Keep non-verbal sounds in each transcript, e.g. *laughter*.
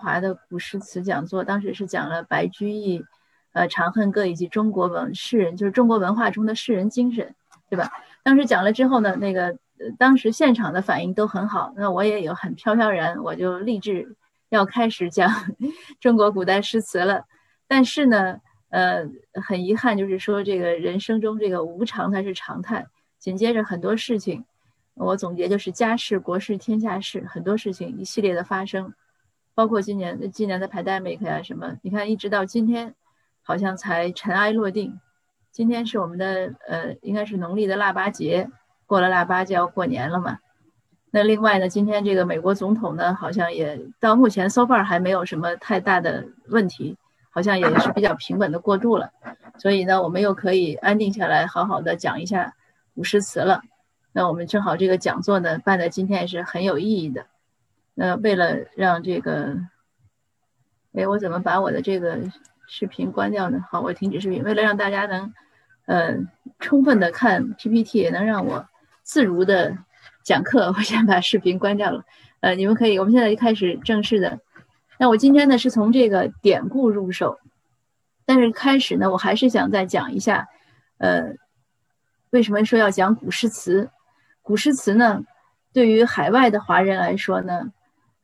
华的古诗词讲座，当时是讲了白居易、呃《长恨歌》以及中国文诗人，就是中国文化中的诗人精神，对吧？当时讲了之后呢，那个当时现场的反应都很好，那我也有很飘飘然，我就立志要开始讲 *laughs* 中国古代诗词了。但是呢，呃，很遗憾，就是说这个人生中这个无常它是常态，紧接着很多事情。我总结就是家事、国事、天下事，很多事情一系列的发生，包括今年今年的 pandemic 呀什么，你看一直到今天，好像才尘埃落定。今天是我们的呃，应该是农历的腊八节，过了腊八就要过年了嘛。那另外呢，今天这个美国总统呢，好像也到目前 so far 还没有什么太大的问题，好像也是比较平稳的过渡了。所以呢，我们又可以安定下来，好好的讲一下古诗词了。那我们正好这个讲座呢办在今天也是很有意义的。那为了让这个，哎，我怎么把我的这个视频关掉呢？好，我停止视频。为了让大家能，呃，充分的看 PPT，也能让我自如的讲课，我先把视频关掉了。呃，你们可以，我们现在就开始正式的。那我今天呢是从这个典故入手，但是开始呢，我还是想再讲一下，呃，为什么说要讲古诗词？古诗词呢，对于海外的华人来说呢，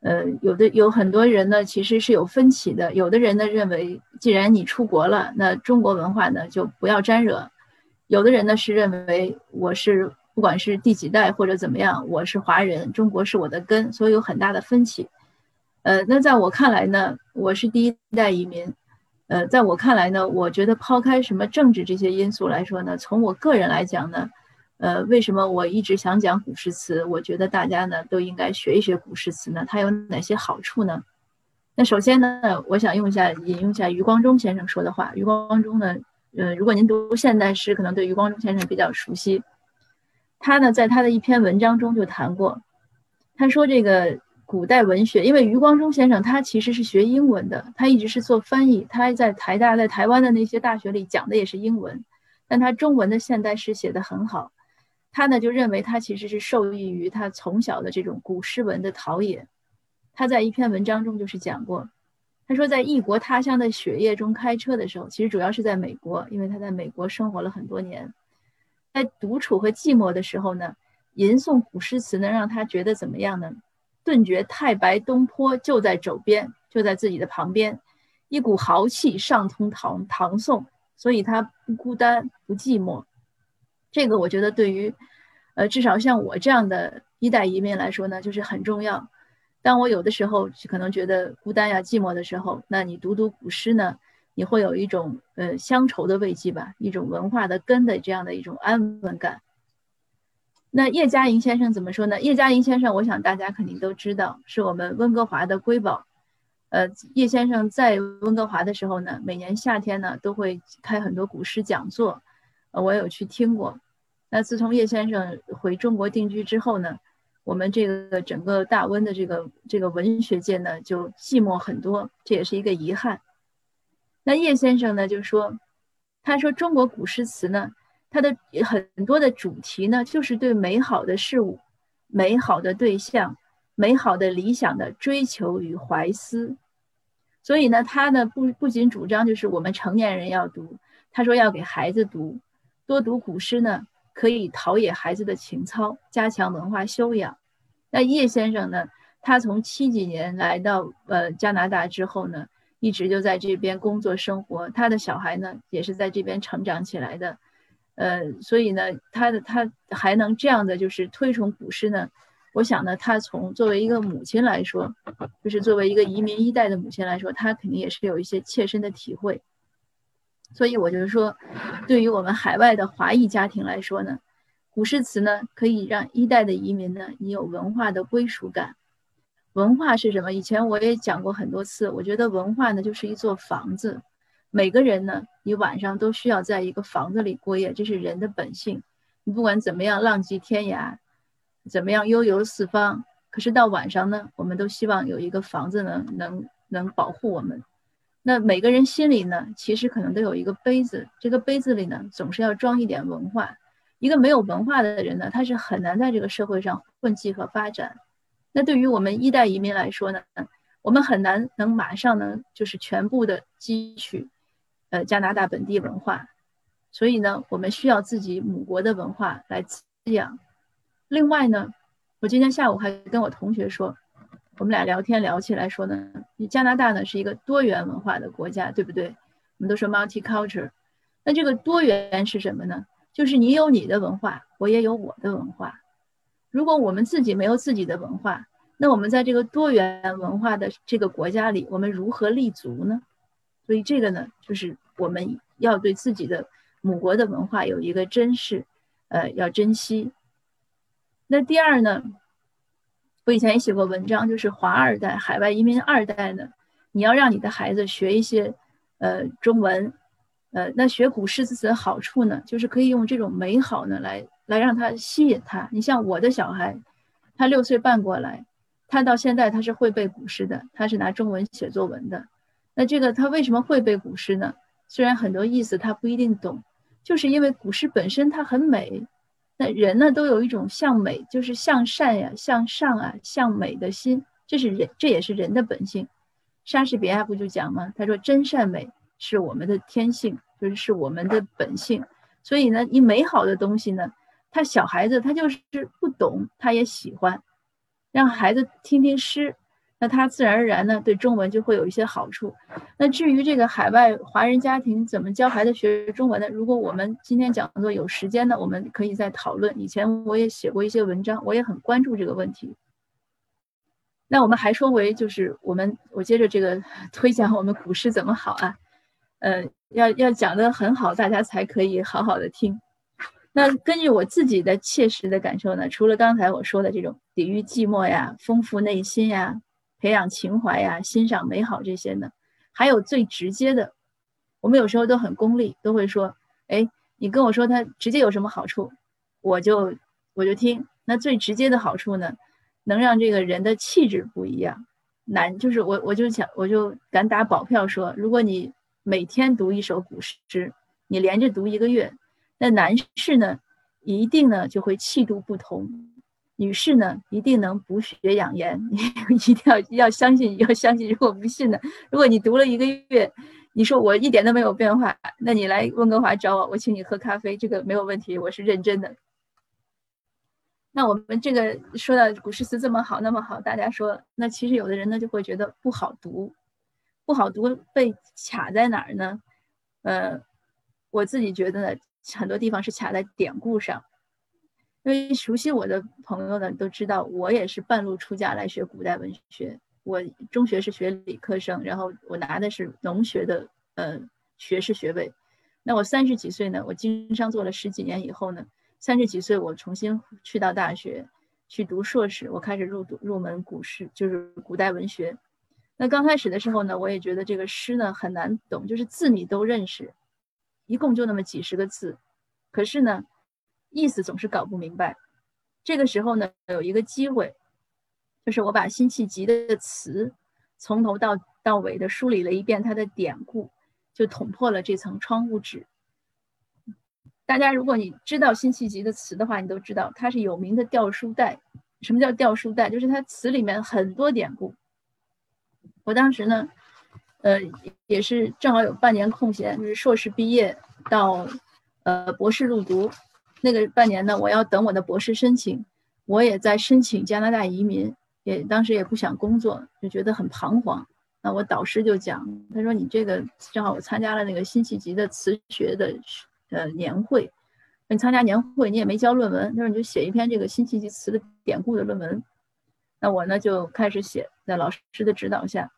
呃，有的有很多人呢，其实是有分歧的。有的人呢认为，既然你出国了，那中国文化呢就不要沾惹；有的人呢是认为，我是不管是第几代或者怎么样，我是华人，中国是我的根，所以有很大的分歧。呃，那在我看来呢，我是第一代移民，呃，在我看来呢，我觉得抛开什么政治这些因素来说呢，从我个人来讲呢。呃，为什么我一直想讲古诗词？我觉得大家呢都应该学一学古诗词呢。它有哪些好处呢？那首先呢，我想用一下引用一下余光中先生说的话。余光中呢，呃，如果您读现代诗，可能对余光中先生比较熟悉。他呢，在他的一篇文章中就谈过，他说这个古代文学，因为余光中先生他其实是学英文的，他一直是做翻译，他在台大在台湾的那些大学里讲的也是英文，但他中文的现代诗写得很好。他呢就认为他其实是受益于他从小的这种古诗文的陶冶。他在一篇文章中就是讲过，他说在异国他乡的雪夜中开车的时候，其实主要是在美国，因为他在美国生活了很多年，在独处和寂寞的时候呢，吟诵古诗词能让他觉得怎么样呢？顿觉太白东坡就在肘边，就在自己的旁边，一股豪气上通唐唐宋，所以他不孤单不寂寞。这个我觉得对于，呃，至少像我这样的一代移民来说呢，就是很重要。当我有的时候可能觉得孤单呀、寂寞的时候，那你读读古诗呢，你会有一种呃乡愁的慰藉吧，一种文化的根的这样的一种安稳感。那叶嘉莹先生怎么说呢？叶嘉莹先生，我想大家肯定都知道，是我们温哥华的瑰宝。呃，叶先生在温哥华的时候呢，每年夏天呢都会开很多古诗讲座。呃，我有去听过。那自从叶先生回中国定居之后呢，我们这个整个大温的这个这个文学界呢就寂寞很多，这也是一个遗憾。那叶先生呢就说，他说中国古诗词呢，它的很多的主题呢就是对美好的事物、美好的对象、美好的理想的追求与怀思。所以呢，他呢不不仅主张就是我们成年人要读，他说要给孩子读。多读古诗呢，可以陶冶孩子的情操，加强文化修养。那叶先生呢，他从七几年来到呃加拿大之后呢，一直就在这边工作生活。他的小孩呢，也是在这边成长起来的。呃，所以呢，他的他还能这样的就是推崇古诗呢。我想呢，他从作为一个母亲来说，就是作为一个移民一代的母亲来说，他肯定也是有一些切身的体会。所以我就说，对于我们海外的华裔家庭来说呢，古诗词呢可以让一代的移民呢，你有文化的归属感。文化是什么？以前我也讲过很多次。我觉得文化呢就是一座房子，每个人呢，你晚上都需要在一个房子里过夜，这是人的本性。你不管怎么样浪迹天涯，怎么样悠游四方，可是到晚上呢，我们都希望有一个房子呢，能能保护我们。那每个人心里呢，其实可能都有一个杯子，这个杯子里呢，总是要装一点文化。一个没有文化的人呢，他是很难在这个社会上混迹和发展。那对于我们一代移民来说呢，我们很难能马上呢就是全部的汲取，呃加拿大本地文化，所以呢我们需要自己母国的文化来滋养。另外呢，我今天下午还跟我同学说，我们俩聊天聊起来说呢，你加拿大呢是一个多元文化的国家，对不对？我们都说 multicultural，那这个多元是什么呢？就是你有你的文化，我也有我的文化。如果我们自己没有自己的文化，那我们在这个多元文化的这个国家里，我们如何立足呢？所以这个呢，就是我们要对自己的母国的文化有一个珍视，呃，要珍惜。那第二呢，我以前也写过文章，就是华二代、海外移民二代呢，你要让你的孩子学一些，呃，中文，呃，那学古诗词的好处呢，就是可以用这种美好呢来。来让他吸引他。你像我的小孩，他六岁半过来，他到现在他是会背古诗的，他是拿中文写作文的。那这个他为什么会背古诗呢？虽然很多意思他不一定懂，就是因为古诗本身它很美。那人呢都有一种向美，就是向善呀、向上啊、向美的心，这是人，这也是人的本性。莎士比亚不就讲吗？他说真善美是我们的天性，就是是我们的本性。所以呢，你美好的东西呢。他小孩子他就是不懂，他也喜欢，让孩子听听诗，那他自然而然呢对中文就会有一些好处。那至于这个海外华人家庭怎么教孩子学中文呢？如果我们今天讲座有时间呢，我们可以再讨论。以前我也写过一些文章，我也很关注这个问题。那我们还说回就是我们我接着这个 *laughs* 推讲我们古诗怎么好啊？呃，要要讲的很好，大家才可以好好的听。那根据我自己的切实的感受呢，除了刚才我说的这种抵御寂寞呀、丰富内心呀、培养情怀呀、欣赏美好这些呢，还有最直接的，我们有时候都很功利，都会说，哎，你跟我说它直接有什么好处，我就我就听。那最直接的好处呢，能让这个人的气质不一样。难就是我我就想我就敢打保票说，如果你每天读一首古诗，你连着读一个月。那男士呢，一定呢就会气度不同；女士呢，一定能补血养颜。你 *laughs* 一定要要相信，要相信。如果不信呢，如果你读了一个月，你说我一点都没有变化，那你来温哥华找我，我请你喝咖啡，这个没有问题，我是认真的。那我们这个说到古诗词这么好，那么好，大家说，那其实有的人呢就会觉得不好读，不好读被卡在哪儿呢？呃，我自己觉得呢。很多地方是卡在典故上，因为熟悉我的朋友呢都知道，我也是半路出家来学古代文学。我中学是学理科生，然后我拿的是农学的呃学士学位。那我三十几岁呢，我经商做了十几年以后呢，三十几岁我重新去到大学去读硕士，我开始入读入门古诗，就是古代文学。那刚开始的时候呢，我也觉得这个诗呢很难懂，就是字你都认识。一共就那么几十个字，可是呢，意思总是搞不明白。这个时候呢，有一个机会，就是我把辛弃疾的词从头到到尾的梳理了一遍，他的典故就捅破了这层窗户纸。大家如果你知道辛弃疾的词的话，你都知道他是有名的掉书袋。什么叫掉书袋？就是他词里面很多典故。我当时呢。呃，也是正好有半年空闲，就是硕士毕业到呃博士入读那个半年呢，我要等我的博士申请，我也在申请加拿大移民，也当时也不想工作，就觉得很彷徨。那我导师就讲，他说你这个正好我参加了那个辛弃疾的词学的呃年会，你参加年会你也没交论文，他说你就写一篇这个辛弃疾词的典故的论文。那我呢就开始写，在老师的指导下。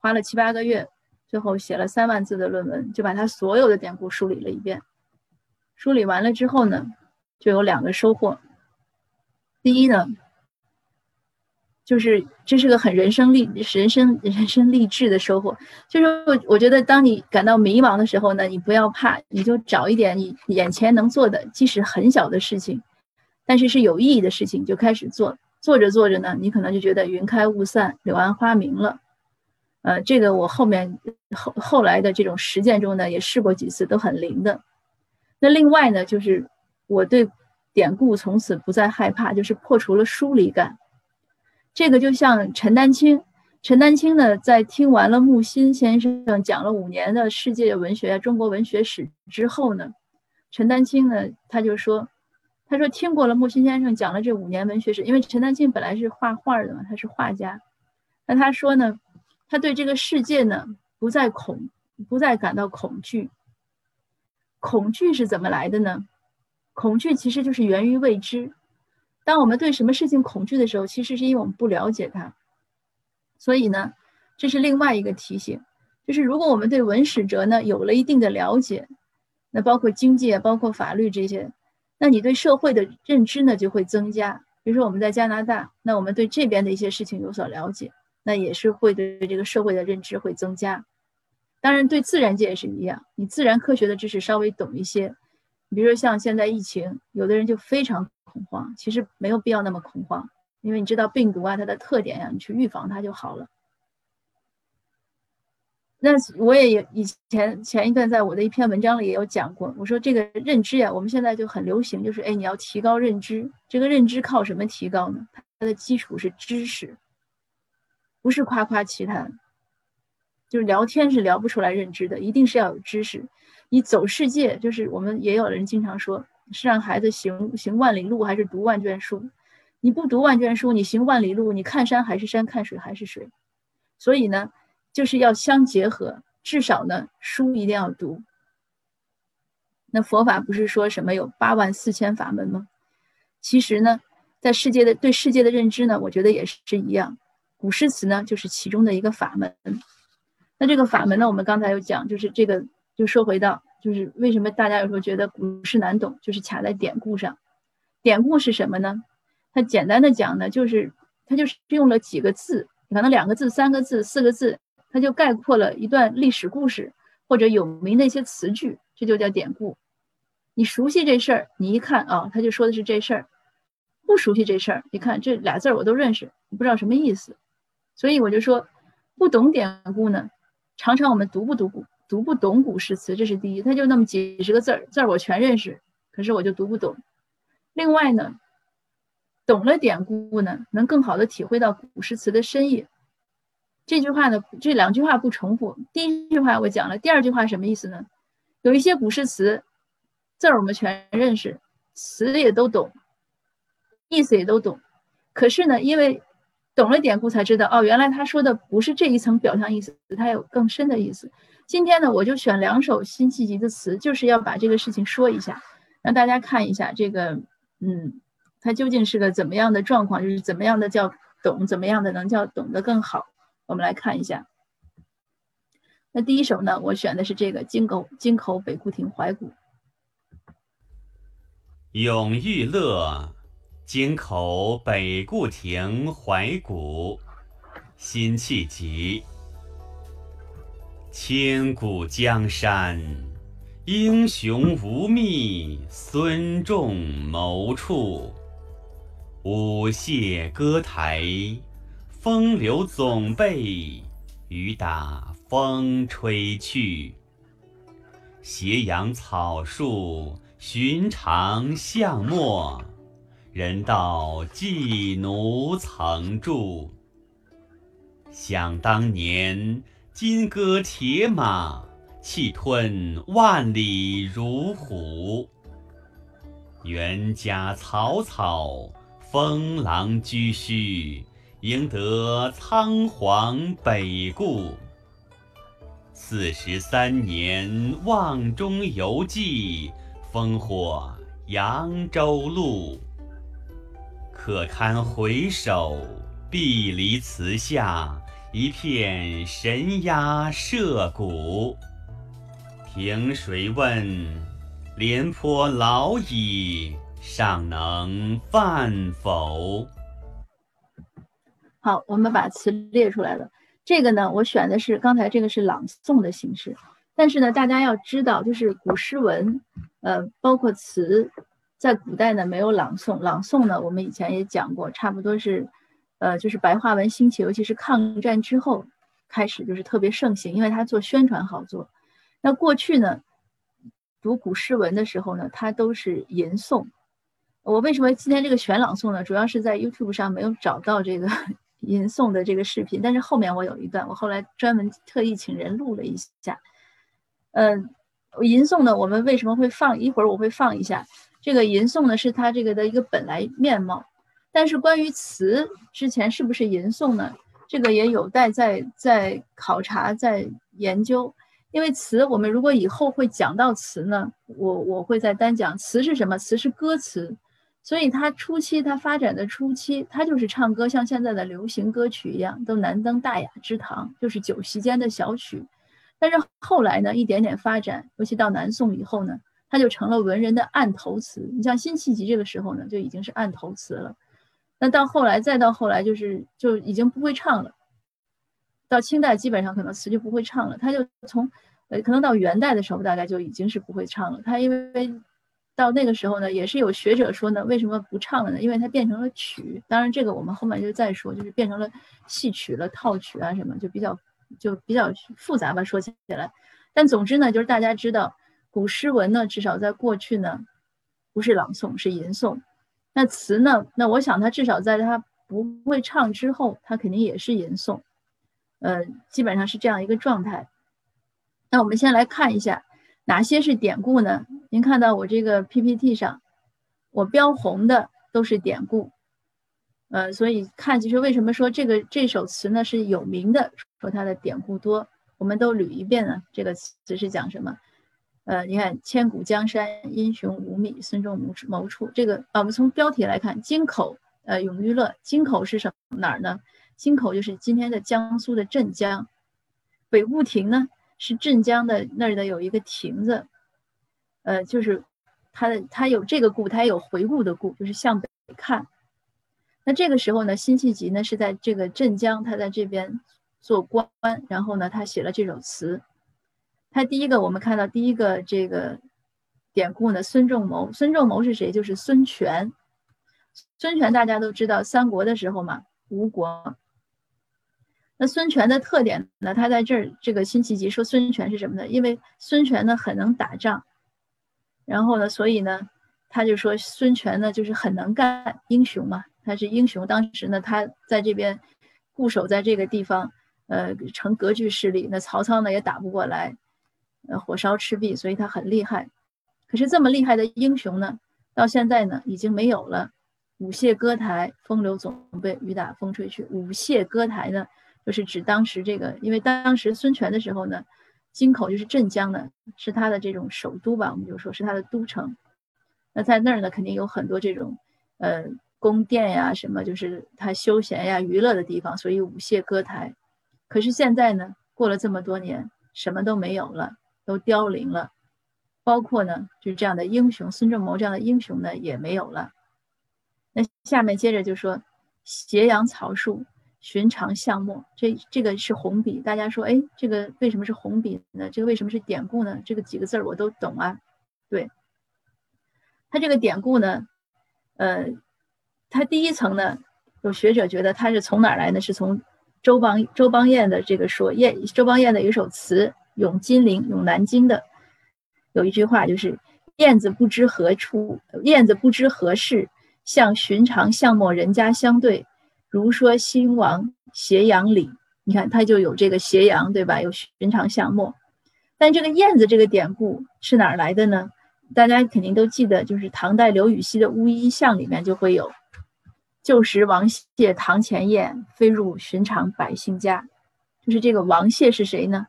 花了七八个月，最后写了三万字的论文，就把他所有的典故梳理了一遍。梳理完了之后呢，就有两个收获。第一呢，就是这是个很人生励、人生人生励志的收获。就是我我觉得，当你感到迷茫的时候呢，你不要怕，你就找一点你眼前能做的，即使很小的事情，但是是有意义的事情，就开始做。做着做着呢，你可能就觉得云开雾散，柳暗花明了。呃，这个我后面后后来的这种实践中呢，也试过几次，都很灵的。那另外呢，就是我对典故从此不再害怕，就是破除了疏离感。这个就像陈丹青，陈丹青呢，在听完了木心先生讲了五年的世界文学、中国文学史之后呢，陈丹青呢，他就说，他说听过了木心先生讲了这五年文学史，因为陈丹青本来是画画的嘛，他是画家，那他说呢，他对这个世界呢，不再恐，不再感到恐惧。恐惧是怎么来的呢？恐惧其实就是源于未知。当我们对什么事情恐惧的时候，其实是因为我们不了解它。所以呢，这是另外一个提醒，就是如果我们对文史哲呢有了一定的了解，那包括经济，包括法律这些，那你对社会的认知呢就会增加。比如说我们在加拿大，那我们对这边的一些事情有所了解，那也是会对这个社会的认知会增加。当然，对自然界也是一样，你自然科学的知识稍微懂一些，你比如说像现在疫情，有的人就非常恐慌，其实没有必要那么恐慌。因为你知道病毒啊，它的特点呀，你去预防它就好了。那我也有以前前一段在我的一篇文章里也有讲过，我说这个认知呀，我们现在就很流行，就是哎，你要提高认知。这个认知靠什么提高呢？它的基础是知识，不是夸夸其谈。就是聊天是聊不出来认知的，一定是要有知识。你走世界，就是我们也有人经常说，是让孩子行行万里路，还是读万卷书？你不读万卷书，你行万里路，你看山还是山，看水还是水，所以呢，就是要相结合，至少呢，书一定要读。那佛法不是说什么有八万四千法门吗？其实呢，在世界的对世界的认知呢，我觉得也是一样。古诗词呢，就是其中的一个法门。那这个法门呢，我们刚才有讲，就是这个，就说回到，就是为什么大家有时候觉得古诗难懂，就是卡在典故上。典故是什么呢？它简单的讲呢，就是它就是用了几个字，可能两个字、三个字、四个字，它就概括了一段历史故事或者有名的一些词句，这就叫典故。你熟悉这事儿，你一看啊，他就说的是这事儿；不熟悉这事儿，你看这俩字儿我都认识，不知道什么意思。所以我就说，不懂典故呢，常常我们读不读古，读不懂古诗词，这是第一。它就那么几十个字儿，字儿我全认识，可是我就读不懂。另外呢。懂了典故呢，能更好的体会到古诗词的深意。这句话呢，这两句话不重复。第一句话我讲了，第二句话什么意思呢？有一些古诗词字儿我们全认识，词也都懂，意思也都懂。可是呢，因为懂了典故才知道，哦，原来他说的不是这一层表象意思，它有更深的意思。今天呢，我就选两首辛弃疾的词，就是要把这个事情说一下，让大家看一下这个，嗯。它究竟是个怎么样的状况？就是怎么样的叫懂，怎么样的能叫懂得更好？我们来看一下。那第一首呢，我选的是这个《京口京口北固亭怀古》。永遇乐，京口北固亭怀古，辛弃疾。千古江山，英雄无觅孙仲谋处。舞榭歌台，风流总被雨打风吹去。斜阳草树，寻常巷陌，人道寄奴曾住。想当年，金戈铁马，气吞万里如虎。袁家草草。封狼居胥，赢得仓皇北顾。四十三年，望中犹记，烽火扬州路。可堪回首，碧离词下，一片神鸦社鼓。凭谁问？廉颇老矣。尚能饭否？好，我们把词列出来了。这个呢，我选的是刚才这个是朗诵的形式。但是呢，大家要知道，就是古诗文，呃，包括词，在古代呢没有朗诵。朗诵呢，我们以前也讲过，差不多是，呃，就是白话文兴起，尤其是抗战之后开始，就是特别盛行，因为它做宣传好做。那过去呢，读古诗文的时候呢，它都是吟诵。我为什么今天这个选朗诵呢？主要是在 YouTube 上没有找到这个 *laughs* 吟诵的这个视频，但是后面我有一段，我后来专门特意请人录了一下。嗯，吟诵呢，我们为什么会放？一会儿我会放一下。这个吟诵呢，是它这个的一个本来面貌。但是关于词之前是不是吟诵呢？这个也有待在在考察、在研究。因为词，我们如果以后会讲到词呢，我我会再单讲词是什么？词是歌词。所以它初期，它发展的初期，它就是唱歌，像现在的流行歌曲一样，都难登大雅之堂，就是酒席间的小曲。但是后来呢，一点点发展，尤其到南宋以后呢，它就成了文人的案头词。你像辛弃疾这个时候呢，就已经是案头词了。那到后来，再到后来，就是就已经不会唱了。到清代，基本上可能词就不会唱了。他就从，呃，可能到元代的时候，大概就已经是不会唱了。他因为。到那个时候呢，也是有学者说呢，为什么不唱了呢？因为它变成了曲。当然，这个我们后面就再说，就是变成了戏曲了、套曲啊什么，就比较就比较复杂吧。说起来，但总之呢，就是大家知道，古诗文呢，至少在过去呢，不是朗诵，是吟诵。那词呢，那我想它至少在它不会唱之后，它肯定也是吟诵。呃，基本上是这样一个状态。那我们先来看一下。哪些是典故呢？您看到我这个 PPT 上，我标红的都是典故，呃，所以看就是为什么说这个这首词呢是有名的，说它的典故多，我们都捋一遍呢。这个词是讲什么？呃，你看“千古江山英雄无觅，孙仲谋谋处”这个啊，我们从标题来看，京口呃永遇乐，京口是什么哪儿呢？京口就是今天的江苏的镇江，北固亭呢？是镇江的那儿的有一个亭子，呃，就是它的它有这个故，它也有回顾的故，就是向北看。那这个时候呢，辛弃疾呢是在这个镇江，他在这边做官，然后呢，他写了这首词。他第一个我们看到第一个这个典故呢，孙仲谋。孙仲谋是谁？就是孙权。孙权大家都知道，三国的时候嘛，吴国。那孙权的特点呢？他在这儿，这个辛弃疾说孙权是什么呢？因为孙权呢很能打仗，然后呢，所以呢，他就说孙权呢就是很能干，英雄嘛，他是英雄。当时呢，他在这边固守在这个地方，呃，成割据势力。那曹操呢也打不过来，呃，火烧赤壁，所以他很厉害。可是这么厉害的英雄呢，到现在呢已经没有了。舞榭歌台，风流总被雨打风吹去。舞榭歌台呢？就是指当时这个，因为当时孙权的时候呢，京口就是镇江的，是他的这种首都吧，我们就说是他的都城。那在那儿呢，肯定有很多这种，呃，宫殿呀，什么就是他休闲呀、娱乐的地方，所以舞榭歌台。可是现在呢，过了这么多年，什么都没有了，都凋零了，包括呢，就是这样的英雄孙仲谋这样的英雄呢，也没有了。那下面接着就说斜阳草树。寻常巷陌，这这个是红笔。大家说，哎，这个为什么是红笔呢？这个为什么是典故呢？这个几个字儿我都懂啊。对，它这个典故呢，呃，它第一层呢，有学者觉得它是从哪儿来呢？是从周邦周邦彦的这个说，燕周邦彦的一首词《咏金陵》《咏南京》的，有一句话就是“燕子不知何处，燕子不知何事，向寻常巷陌人家相对。”如说兴亡斜阳里，你看它就有这个斜阳，对吧？有寻常巷陌。但这个燕子这个典故是哪儿来的呢？大家肯定都记得，就是唐代刘禹锡的《乌衣巷》里面就会有“旧时王谢堂前燕，飞入寻常百姓家”。就是这个王谢是谁呢？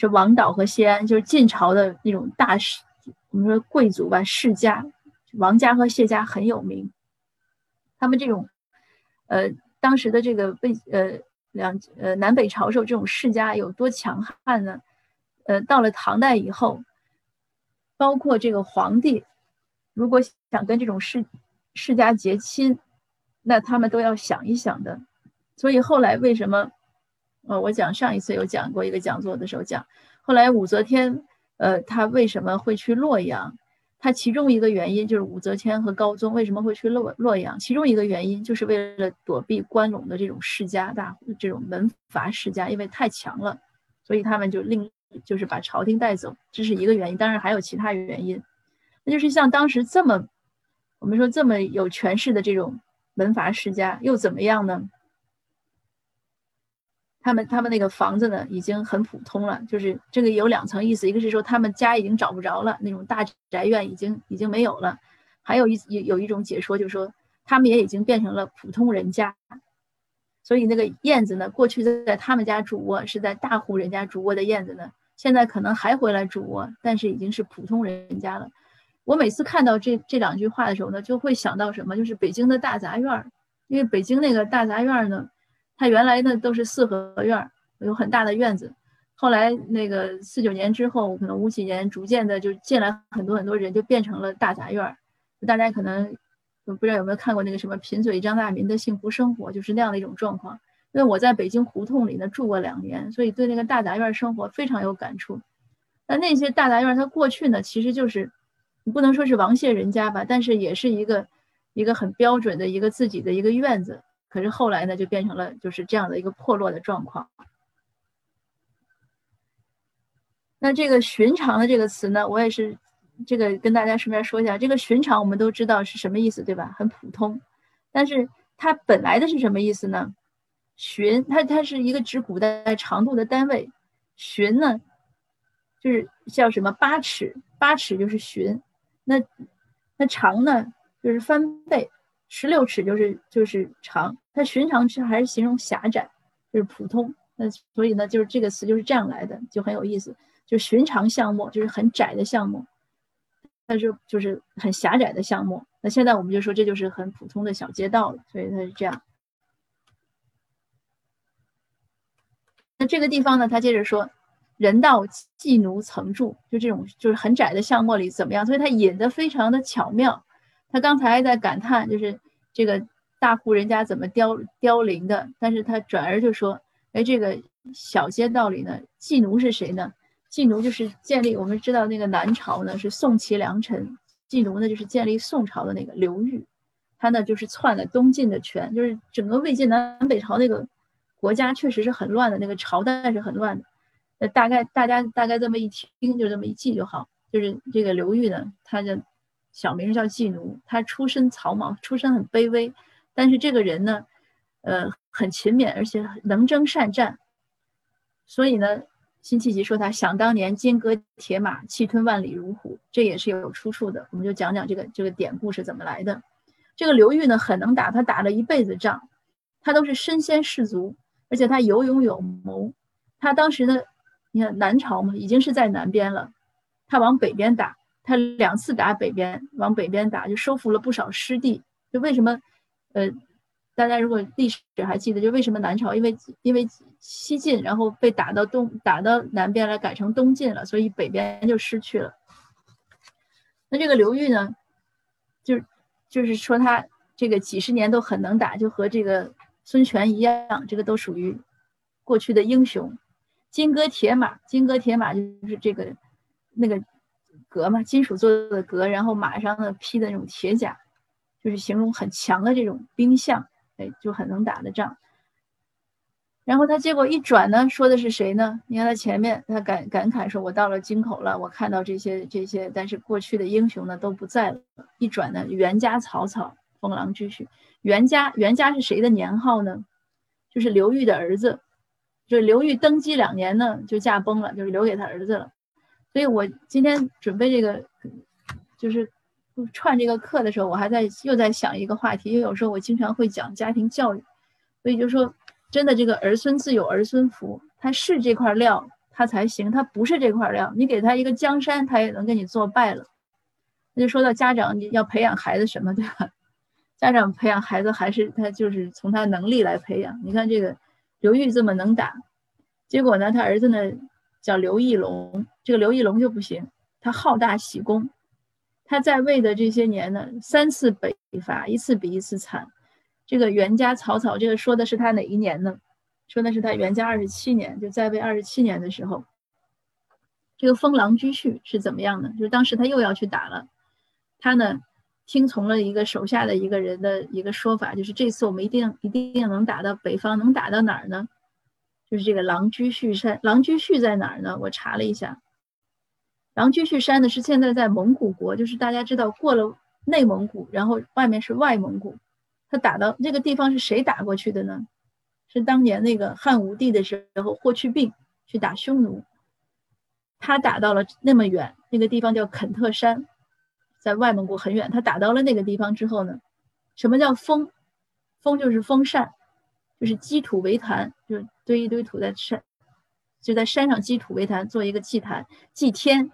是王导和谢安，就是晋朝的那种大世，我们说贵族吧，世家。王家和谢家很有名，他们这种，呃。当时的这个北呃两呃南北朝时候这种世家有多强悍呢？呃，到了唐代以后，包括这个皇帝，如果想跟这种世世家结亲，那他们都要想一想的。所以后来为什么？呃，我讲上一次有讲过一个讲座的时候讲，后来武则天呃他为什么会去洛阳？他其中一个原因就是武则天和高宗为什么会去洛洛阳？其中一个原因就是为了躲避关陇的这种世家大这种门阀世家，因为太强了，所以他们就另就是把朝廷带走，这是一个原因。当然还有其他原因，那就是像当时这么我们说这么有权势的这种门阀世家又怎么样呢？他们他们那个房子呢已经很普通了，就是这个有两层意思，一个是说他们家已经找不着了，那种大宅院已经已经没有了，还有一有有一种解说就是说他们也已经变成了普通人家，所以那个燕子呢，过去在他们家主卧是在大户人家主卧的燕子呢，现在可能还回来主卧，但是已经是普通人家了。我每次看到这这两句话的时候呢，就会想到什么，就是北京的大杂院儿，因为北京那个大杂院儿呢。它原来呢都是四合院，有很大的院子。后来那个四九年之后，可能五几年逐渐的就进来很多很多人，就变成了大杂院。大家可能不知道有没有看过那个什么《贫嘴张大民的幸福生活》，就是那样的一种状况。因为我在北京胡同里呢住过两年，所以对那个大杂院生活非常有感触。那那些大杂院，它过去呢其实就是你不能说是王谢人家吧，但是也是一个一个很标准的一个自己的一个院子。可是后来呢，就变成了就是这样的一个破落的状况。那这个“寻常”的这个词呢，我也是这个跟大家顺便说一下，这个“寻常”我们都知道是什么意思，对吧？很普通。但是它本来的是什么意思呢？“寻”它它是一个指古代长度的单位，“寻”呢就是叫什么八尺，八尺就是“寻”。那那长呢就是翻倍。十六尺就是就是长，它寻常是还是形容狭窄，就是普通。那所以呢，就是这个词就是这样来的，就很有意思。就寻常项目就是很窄的项目，但是就是很狭窄的项目。那现在我们就说这就是很普通的小街道了，所以它是这样。那这个地方呢，他接着说，人道妓奴曾住，就这种就是很窄的巷陌里怎么样？所以他引的非常的巧妙。他刚才在感叹，就是这个大户人家怎么凋凋零的，但是他转而就说，哎，这个小街道里呢，妓奴是谁呢？妓奴就是建立，我们知道那个南朝呢是宋齐梁陈，妓奴呢就是建立宋朝的那个刘裕，他呢就是篡了东晋的权，就是整个魏晋南北朝那个国家确实是很乱的，那个朝代是很乱的。那大概大家大概这么一听，就这么一记就好，就是这个刘裕呢，他就。小名叫妓奴，他出身草莽，出身很卑微，但是这个人呢，呃，很勤勉，而且能征善战。所以呢，辛弃疾说他想当年金戈铁马，气吞万里如虎，这也是有出处的。我们就讲讲这个这个典故是怎么来的。这个刘裕呢，很能打，他打了一辈子仗，他都是身先士卒，而且他有勇有谋。他当时呢，你看南朝嘛，已经是在南边了，他往北边打。他两次打北边，往北边打，就收复了不少失地。就为什么，呃，大家如果历史还记得，就为什么南朝因为因为西晋，然后被打到东打到南边来，改成东晋了，所以北边就失去了。那这个刘裕呢，就就是说他这个几十年都很能打，就和这个孙权一样，这个都属于过去的英雄。金戈铁马，金戈铁马就是这个那个。革嘛，金属做的革，然后马上呢披的那种铁甲，就是形容很强的这种兵相，哎，就很能打的仗。然后他结果一转呢，说的是谁呢？你看他前面，他感感慨说：“我到了京口了，我看到这些这些，但是过去的英雄呢都不在了。”一转呢，袁家草草，封狼居胥。袁家袁家是谁的年号呢？就是刘裕的儿子，就刘裕登基两年呢就驾崩了，就是留给他儿子了。所以我今天准备这个，就是串这个课的时候，我还在又在想一个话题，因为有时候我经常会讲家庭教育，所以就说真的，这个儿孙自有儿孙福，他是这块料他才行，他不是这块料，你给他一个江山，他也能跟你作败了。那就说到家长你要培养孩子什么，对吧？家长培养孩子还是他就是从他能力来培养。你看这个刘裕这么能打，结果呢，他儿子呢？叫刘义隆，这个刘义隆就不行，他好大喜功，他在位的这些年呢，三次北伐，一次比一次惨。这个袁家草草，这个说的是他哪一年呢？说的是他袁家二十七年，就在位二十七年的时候，这个封狼居胥是怎么样呢？就是当时他又要去打了，他呢听从了一个手下的一个人的一个说法，就是这次我们一定一定能打到北方，能打到哪儿呢？就是这个狼居胥山，狼居胥在哪儿呢？我查了一下，狼居胥山呢是现在在蒙古国，就是大家知道过了内蒙古，然后外面是外蒙古，他打到这个地方是谁打过去的呢？是当年那个汉武帝的时候，霍去病去打匈奴，他打到了那么远，那个地方叫肯特山，在外蒙古很远。他打到了那个地方之后呢，什么叫封？封就是封禅，就是积土为坛，就是堆一堆土在山，就在山上积土为坛，做一个祭坛，祭天。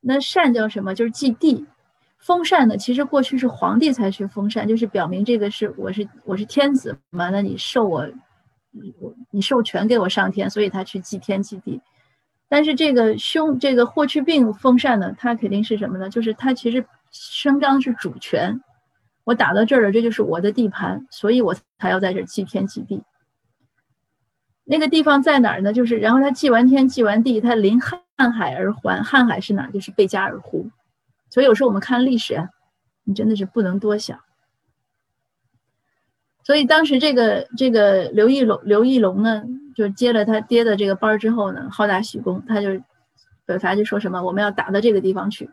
那禅叫什么？就是祭地。封禅呢，其实过去是皇帝才去封禅，就是表明这个是我是我是天子嘛，那你授我，我你授权给我上天，所以他去祭天祭地。但是这个凶这个霍去病封禅呢，他肯定是什么呢？就是他其实声张是主权，我打到这儿了，这就是我的地盘，所以我才要在这儿祭天祭地。那个地方在哪儿呢？就是然后他祭完天祭完地，他临瀚海而还。瀚海是哪儿？就是贝加尔湖。所以有时候我们看历史啊，你真的是不能多想。所以当时这个这个刘义隆刘义隆呢，就接了他爹的这个班儿之后呢，好大喜功，他就北伐就说什么我们要打到这个地方去，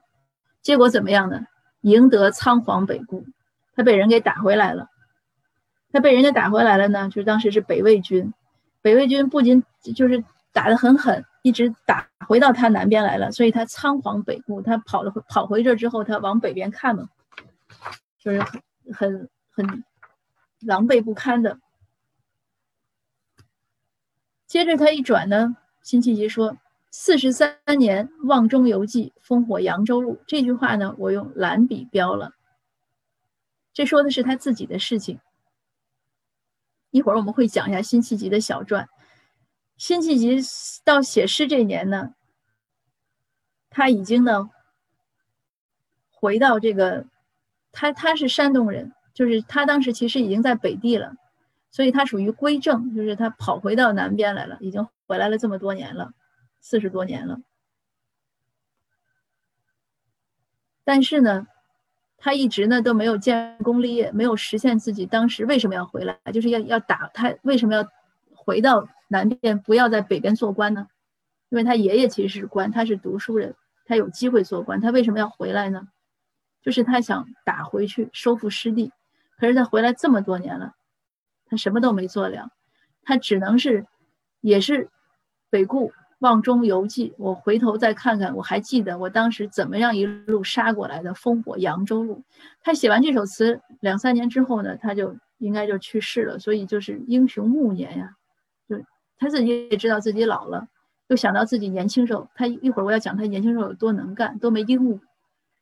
结果怎么样呢？赢得仓皇北顾，他被人给打回来了。他被人家打回来了呢，就是当时是北魏军，北魏军不仅就是打得很狠。一直打回到他南边来了，所以他仓皇北顾。他跑了跑回这之后，他往北边看嘛，就是很很很狼狈不堪的。接着他一转呢，辛弃疾说：“四十三年望中犹记，烽火扬州路。”这句话呢，我用蓝笔标了。这说的是他自己的事情。一会儿我们会讲一下辛弃疾的小传。辛弃疾到写诗这年呢，他已经呢回到这个，他他是山东人，就是他当时其实已经在北地了，所以他属于归正，就是他跑回到南边来了，已经回来了这么多年了，四十多年了。但是呢，他一直呢都没有建功立业，没有实现自己当时为什么要回来，就是要要打他为什么要回到。南边不要在北边做官呢，因为他爷爷其实是官，他是读书人，他有机会做官，他为什么要回来呢？就是他想打回去收复失地，可是他回来这么多年了，他什么都没做了，他只能是，也是北顾望中犹记，我回头再看看，我还记得我当时怎么样一路杀过来的烽火扬州路。他写完这首词两三年之后呢，他就应该就去世了，所以就是英雄暮年呀。就他自己也知道自己老了，又想到自己年轻时候，他一会儿我要讲他年轻时候有多能干，多没英武，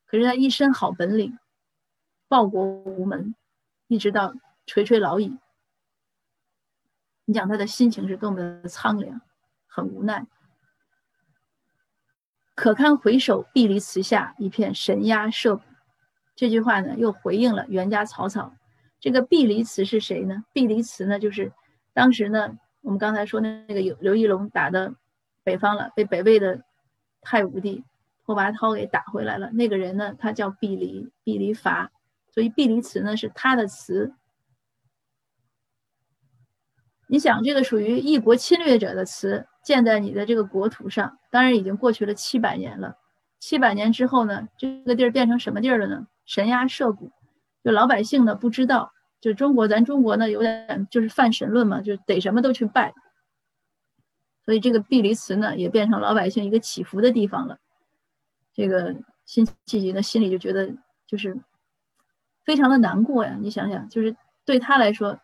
可是他一身好本领，报国无门，一直到垂垂老矣。你讲他的心情是多么的苍凉，很无奈。可堪回首碧离词下，一片神鸦社鼓。这句话呢，又回应了袁家草草。这个碧离词是谁呢？碧离词呢，就是当时呢。我们刚才说那个刘刘义隆打的北方了，被北魏的太武帝拓跋焘给打回来了。那个人呢，他叫碧离，碧离伐，所以碧离词呢是他的词。你想，这个属于异国侵略者的词，建在你的这个国土上，当然已经过去了七百年了。七百年之后呢，这个地儿变成什么地儿了呢？神鸦社鼓，就老百姓呢不知道。就中国，咱中国呢有点就是泛神论嘛，就得什么都去拜，所以这个碧离词呢也变成老百姓一个祈福的地方了。这个辛弃疾呢心里就觉得就是非常的难过呀。你想想，就是对他来说，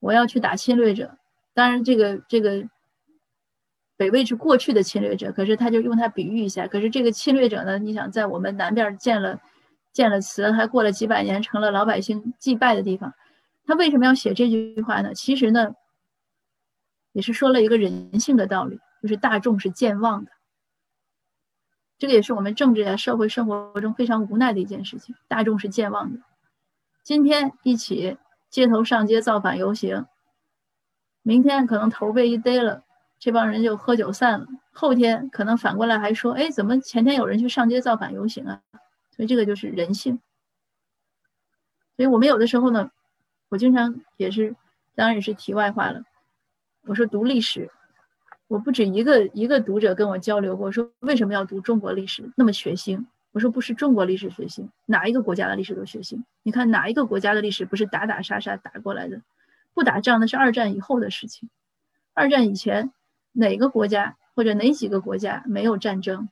我要去打侵略者，当然这个这个北魏是过去的侵略者，可是他就用它比喻一下。可是这个侵略者呢，你想在我们南边建了。建了祠，还过了几百年，成了老百姓祭拜的地方。他为什么要写这句话呢？其实呢，也是说了一个人性的道理，就是大众是健忘的。这个也是我们政治呀、社会生活中非常无奈的一件事情。大众是健忘的。今天一起街头上街造反游行，明天可能头被一逮了，这帮人就喝酒散了。后天可能反过来还说：“哎，怎么前天有人去上街造反游行啊？”所以这个就是人性，所以我们有的时候呢，我经常也是，当然也是题外话了。我说读历史，我不止一个一个读者跟我交流过，说为什么要读中国历史那么血腥？我说不是中国历史血腥，哪一个国家的历史都血腥。你看哪一个国家的历史不是打打杀杀打过来的？不打仗那是二战以后的事情。二战以前，哪个国家或者哪几个国家没有战争？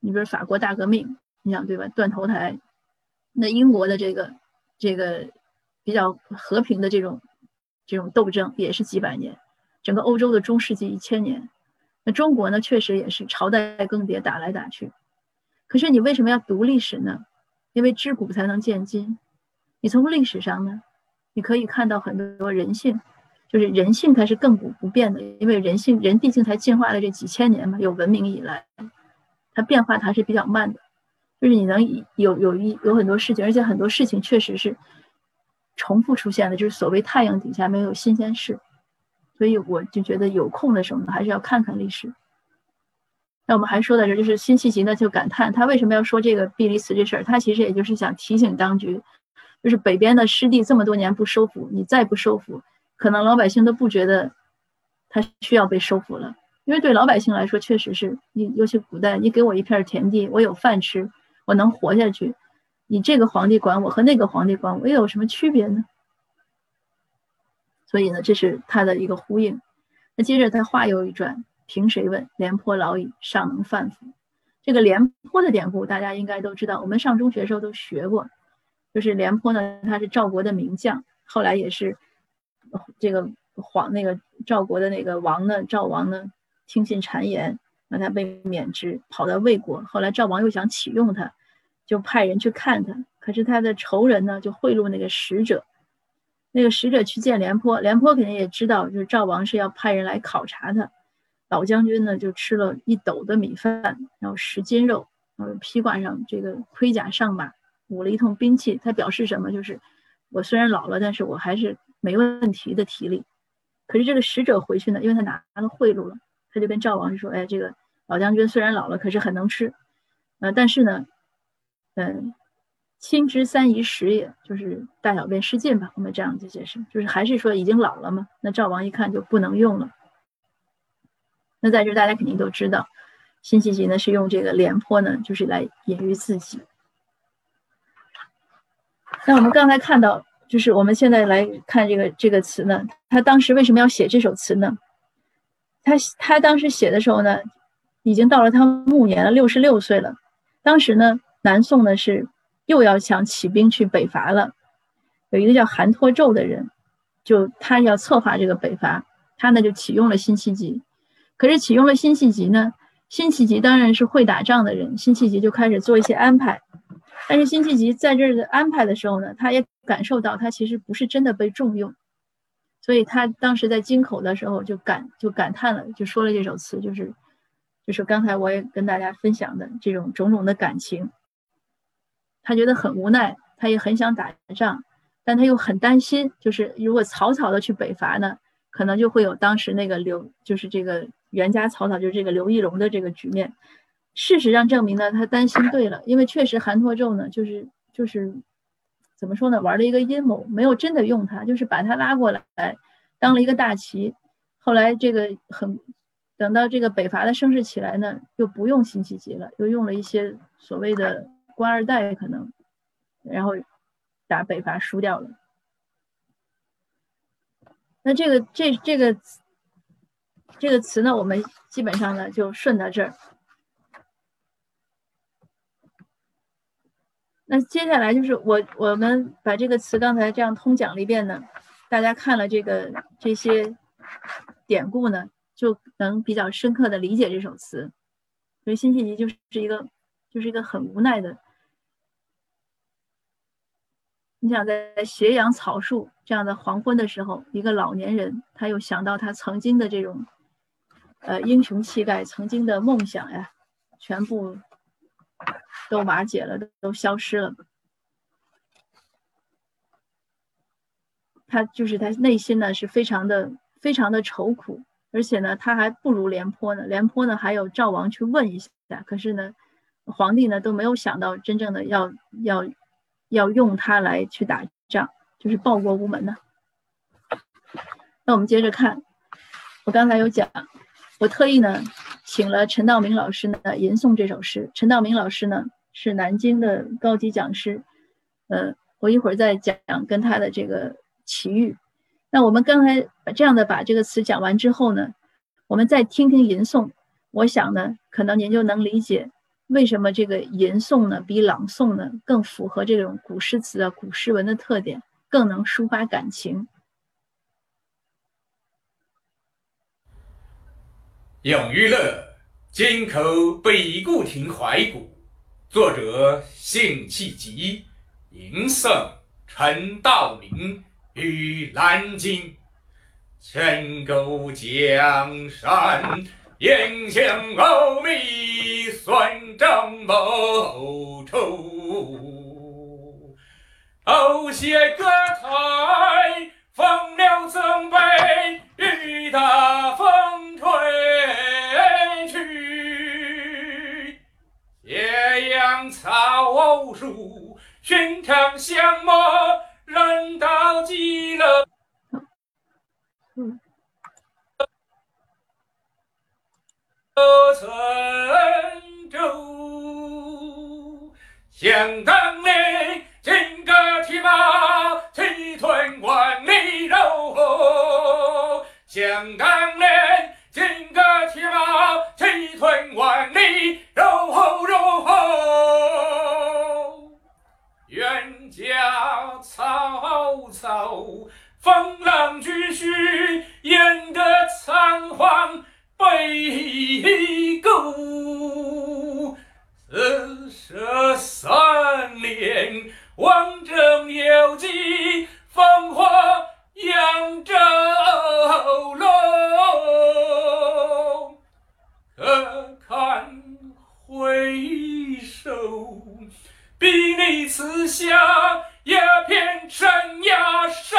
你比如法国大革命，你想对吧？断头台。那英国的这个这个比较和平的这种这种斗争也是几百年。整个欧洲的中世纪一千年。那中国呢，确实也是朝代更迭，打来打去。可是你为什么要读历史呢？因为知古才能见今。你从历史上呢，你可以看到很多人性，就是人性它是亘古不变的，因为人性人毕竟才进化了这几千年嘛，有文明以来，它变化它是比较慢的。就是你能有有一有很多事情，而且很多事情确实是重复出现的，就是所谓太阳底下没有新鲜事。所以我就觉得有空的时候呢，还是要看看历史。那我们还说到这，就是辛弃疾呢就感叹他为什么要说这个碧离词这事儿，他其实也就是想提醒当局。就是北边的失地这么多年不收复，你再不收复，可能老百姓都不觉得它需要被收复了。因为对老百姓来说，确实是你，尤其古代，你给我一片田地，我有饭吃，我能活下去。你这个皇帝管我和那个皇帝管我又有什么区别呢？所以呢，这是他的一个呼应。那接着他话又一转，凭谁问？廉颇老矣，尚能饭否？这个廉颇的典故大家应该都知道，我们上中学时候都学过。就是廉颇呢，他是赵国的名将，后来也是这个皇那个赵国的那个王呢，赵王呢听信谗言，让他被免职，跑到魏国。后来赵王又想启用他，就派人去看他。可是他的仇人呢，就贿赂那个使者，那个使者去见廉颇，廉颇肯定也知道，就是赵王是要派人来考察他。老将军呢，就吃了一斗的米饭，然后十斤肉，然后披挂上这个盔甲上马。舞了一通兵器，他表示什么？就是我虽然老了，但是我还是没问题的体力。可是这个使者回去呢，因为他拿了贿赂了，他就跟赵王说：“哎，这个老将军虽然老了，可是很能吃。呃，但是呢，嗯，亲之三宜食也，就是大小便失禁吧。我们这样子解释，就是还是说已经老了嘛。那赵王一看就不能用了。那在这大家肯定都知道，辛弃疾呢是用这个廉颇呢，就是来隐喻自己。”那我们刚才看到，就是我们现在来看这个这个词呢，他当时为什么要写这首词呢？他他当时写的时候呢，已经到了他暮年了，六十六岁了。当时呢，南宋呢是又要想起兵去北伐了，有一个叫韩托胄的人，就他要策划这个北伐，他呢就启用了辛弃疾。可是启用了辛弃疾呢，辛弃疾当然是会打仗的人，辛弃疾就开始做一些安排。但是辛弃疾在这儿的安排的时候呢，他也感受到他其实不是真的被重用，所以他当时在京口的时候就感就感叹了，就说了这首词，就是就是刚才我也跟大家分享的这种种种的感情。他觉得很无奈，他也很想打仗，但他又很担心，就是如果草草的去北伐呢，可能就会有当时那个刘，就是这个袁家草草，就是这个刘义隆的这个局面。事实上证明呢，他担心对了，因为确实韩托胄呢，就是就是怎么说呢，玩了一个阴谋，没有真的用他，就是把他拉过来当了一个大旗。后来这个很等到这个北伐的声势起来呢，就不用辛弃疾了，又用了一些所谓的官二代可能，然后打北伐输掉了。那这个这这个这个词呢，我们基本上呢就顺到这儿。那接下来就是我我们把这个词刚才这样通讲了一遍呢，大家看了这个这些典故呢，就能比较深刻的理解这首词。所以辛弃疾就是一个就是一个很无奈的。你想在斜阳草树这样的黄昏的时候，一个老年人，他又想到他曾经的这种呃英雄气概，曾经的梦想呀，全部。都瓦解了，都都消失了。他就是他内心呢是非常的非常的愁苦，而且呢他还不如廉颇呢。廉颇呢还有赵王去问一下，可是呢皇帝呢都没有想到真正的要要要用他来去打仗，就是报国无门呢。那我们接着看，我刚才有讲，我特意呢请了陈道明老师呢吟诵这首诗。陈道明老师呢。是南京的高级讲师，呃，我一会儿再讲跟他的这个奇遇。那我们刚才这样的把这个词讲完之后呢，我们再听听吟诵，我想呢，可能您就能理解为什么这个吟诵呢比朗诵呢更符合这种古诗词啊、古诗文的特点，更能抒发感情。咏玉乐，京口北固亭怀古，作者辛弃疾，吟诵陈道明。与南京，千沟江山，英雄欧米算张某处。偶谢歌台，风流总被雨打风吹草树，寻常相陌。人到极乐，不曾住。想当年，金戈铁马，气吞万里肉。想当年，金戈铁马，气吞万里肉肉。冤家曹操，风浪巨须，演得仓皇背骨。四舍三年，王征有计，烽火扬州楼。可看回首。比你此下也偏生崖舍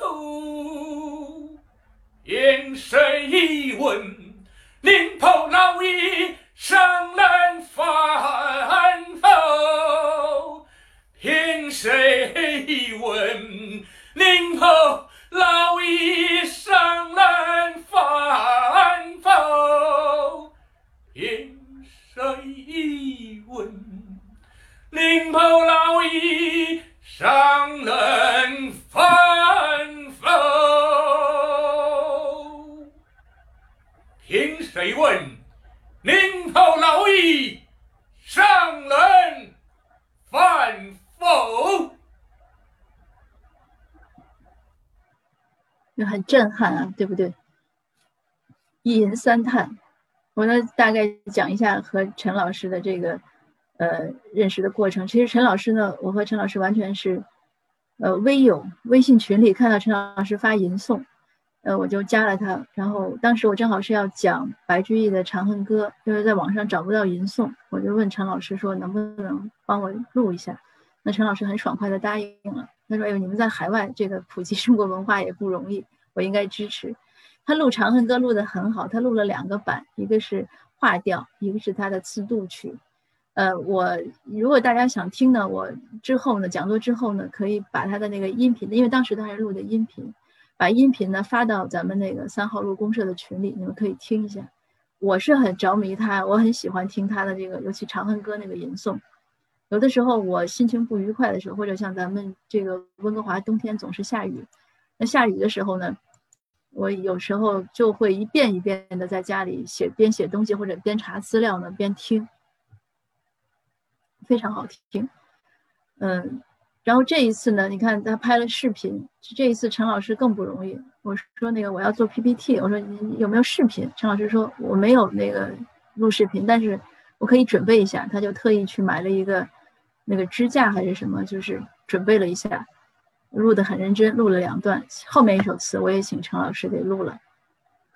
孤，凭谁问临头老矣尚能反否？凭谁问临头老矣尚能反否？凭谁问？临头老矣，尚能饭否？凭谁问？临头老矣，尚能饭否？就很震撼啊，对不对？一吟三叹，我呢大概讲一下和陈老师的这个。呃，认识的过程，其实陈老师呢，我和陈老师完全是，呃，微友，微信群里看到陈老师发吟诵，呃，我就加了他。然后当时我正好是要讲白居易的《长恨歌》，因为在网上找不到吟诵，我就问陈老师说能不能帮我录一下。那陈老师很爽快的答应了，他说：“哎呦，你们在海外这个普及中国文化也不容易，我应该支持。”他录《长恨歌》录得很好，他录了两个版，一个是画调，一个是他的自度曲。呃，我如果大家想听呢，我之后呢讲座之后呢，可以把他的那个音频，因为当时他是录的音频，把音频呢发到咱们那个三号路公社的群里，你们可以听一下。我是很着迷他，我很喜欢听他的这个，尤其《长恨歌》那个吟诵。有的时候我心情不愉快的时候，或者像咱们这个温哥华冬天总是下雨，那下雨的时候呢，我有时候就会一遍一遍的在家里写，边写东西或者边查资料呢，边听。非常好听，嗯，然后这一次呢，你看他拍了视频，这一次陈老师更不容易。我说那个我要做 PPT，我说你有没有视频？陈老师说我没有那个录视频，但是我可以准备一下。他就特意去买了一个那个支架还是什么，就是准备了一下，录得很认真，录了两段。后面一首词我也请陈老师给录了。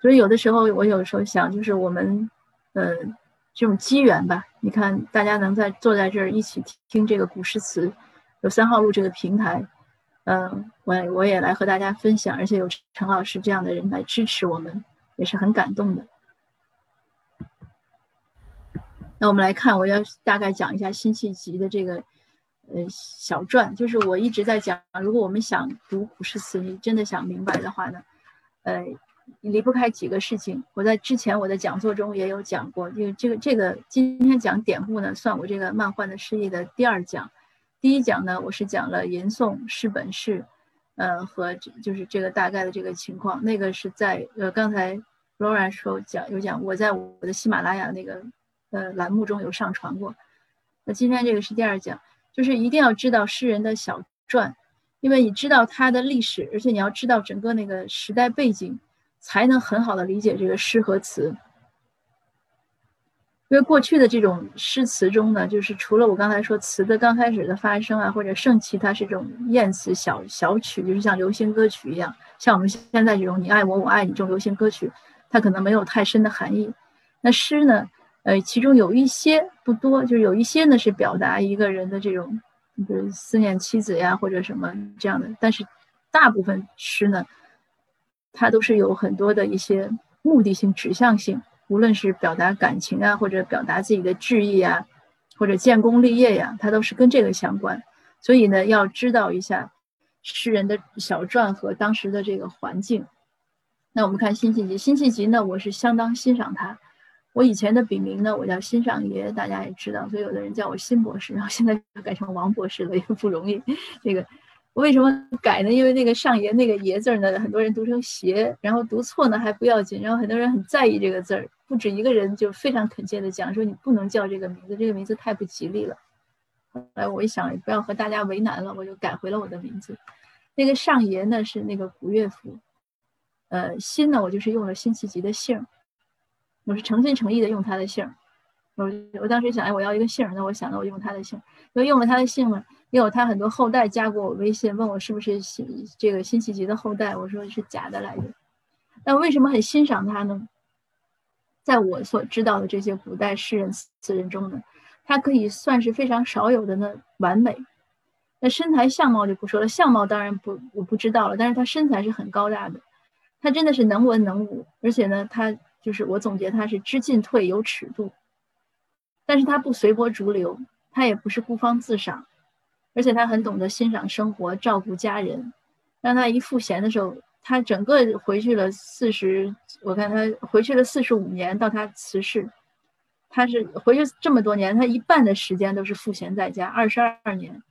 所以有的时候我有时候想，就是我们，嗯。这种机缘吧，你看，大家能在坐在这儿一起听这个古诗词，有三号路这个平台，嗯，我我也来和大家分享，而且有陈老师这样的人来支持我们，也是很感动的。那我们来看，我要大概讲一下辛弃疾的这个呃小传，就是我一直在讲，如果我们想读古诗词，你真的想明白的话呢，呃。你离不开几个事情。我在之前我的讲座中也有讲过，就这个这个今天讲典故呢，算我这个漫画的诗意的第二讲。第一讲呢，我是讲了吟诵诗本事，呃，和就是这个大概的这个情况。那个是在呃刚才 Laura 说讲有讲，我在我的喜马拉雅那个呃栏目中有上传过。那今天这个是第二讲，就是一定要知道诗人的小传，因为你知道他的历史，而且你要知道整个那个时代背景，才能很好的理解这个诗和词。因为过去的这种诗词中呢，就是除了我刚才说词的刚开始的发生啊，或者盛期，它是这种艳词小小曲，就是像流行歌曲一样，像我们现在这种你爱我我爱你这种流行歌曲，它可能没有太深的含义。那诗呢，呃，其中有一些不多，就是有一些呢是表达一个人的这种，就是思念妻子呀或者什么这样的，但是大部分诗呢，它都是有很多的一些目的性、指向性。无论是表达感情啊，或者表达自己的志意啊，或者建功立业呀，它都是跟这个相关。所以呢，要知道一下诗人的小传和当时的这个环境。那我们看辛弃疾，辛弃疾呢，我是相当欣赏他。我以前的笔名呢，我叫辛上爷，大家也知道，所以有的人叫我辛博士，然后现在改成王博士了，也不容易。这个。我为什么改呢？因为那个上爷那个爷字呢，很多人读成邪，然后读错呢还不要紧，然后很多人很在意这个字儿，不止一个人就非常恳切的讲说你不能叫这个名字，这个名字太不吉利了。后来我一想不要和大家为难了，我就改回了我的名字。那个上爷呢是那个古乐府，呃，辛呢我就是用了辛弃疾的姓，我是诚心诚意的用他的姓。我我当时想，哎，我要一个姓，那我想到我用他的姓，因为用了他的姓呢。也有他很多后代加过我微信，问我是不是辛这个辛弃疾的后代，我说是假的来着。那为什么很欣赏他呢？在我所知道的这些古代诗人词人中呢，他可以算是非常少有的呢完美。那身材相貌就不说了，相貌当然不我不知道了，但是他身材是很高大的，他真的是能文能武，而且呢，他就是我总结他是知进退有尺度，但是他不随波逐流，他也不是孤芳自赏。而且他很懂得欣赏生活，照顾家人。让他一赋闲的时候，他整个回去了四十，我看他回去了四十五年，到他辞世，他是回去这么多年，他一半的时间都是赋闲在家，二十二年。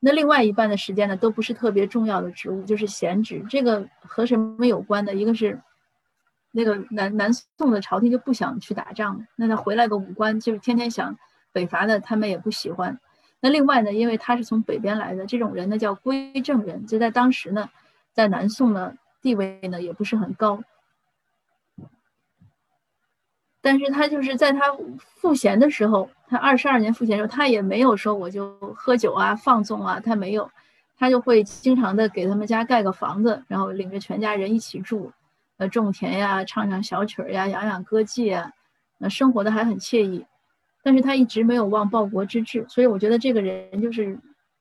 那另外一半的时间呢，都不是特别重要的职务，就是闲职。这个和什么有关的？一个是那个南南宋的朝廷就不想去打仗，那他回来个武官，就是天天想北伐的，他们也不喜欢。那另外呢，因为他是从北边来的，这种人呢叫归正人，就在当时呢，在南宋呢地位呢也不是很高。但是他就是在他赋闲的时候，他二十二年赋闲的时候，他也没有说我就喝酒啊放纵啊，他没有，他就会经常的给他们家盖个房子，然后领着全家人一起住，呃种田呀，唱唱小曲儿呀，养养歌妓啊，那生活的还很惬意。但是他一直没有忘报国之志，所以我觉得这个人就是，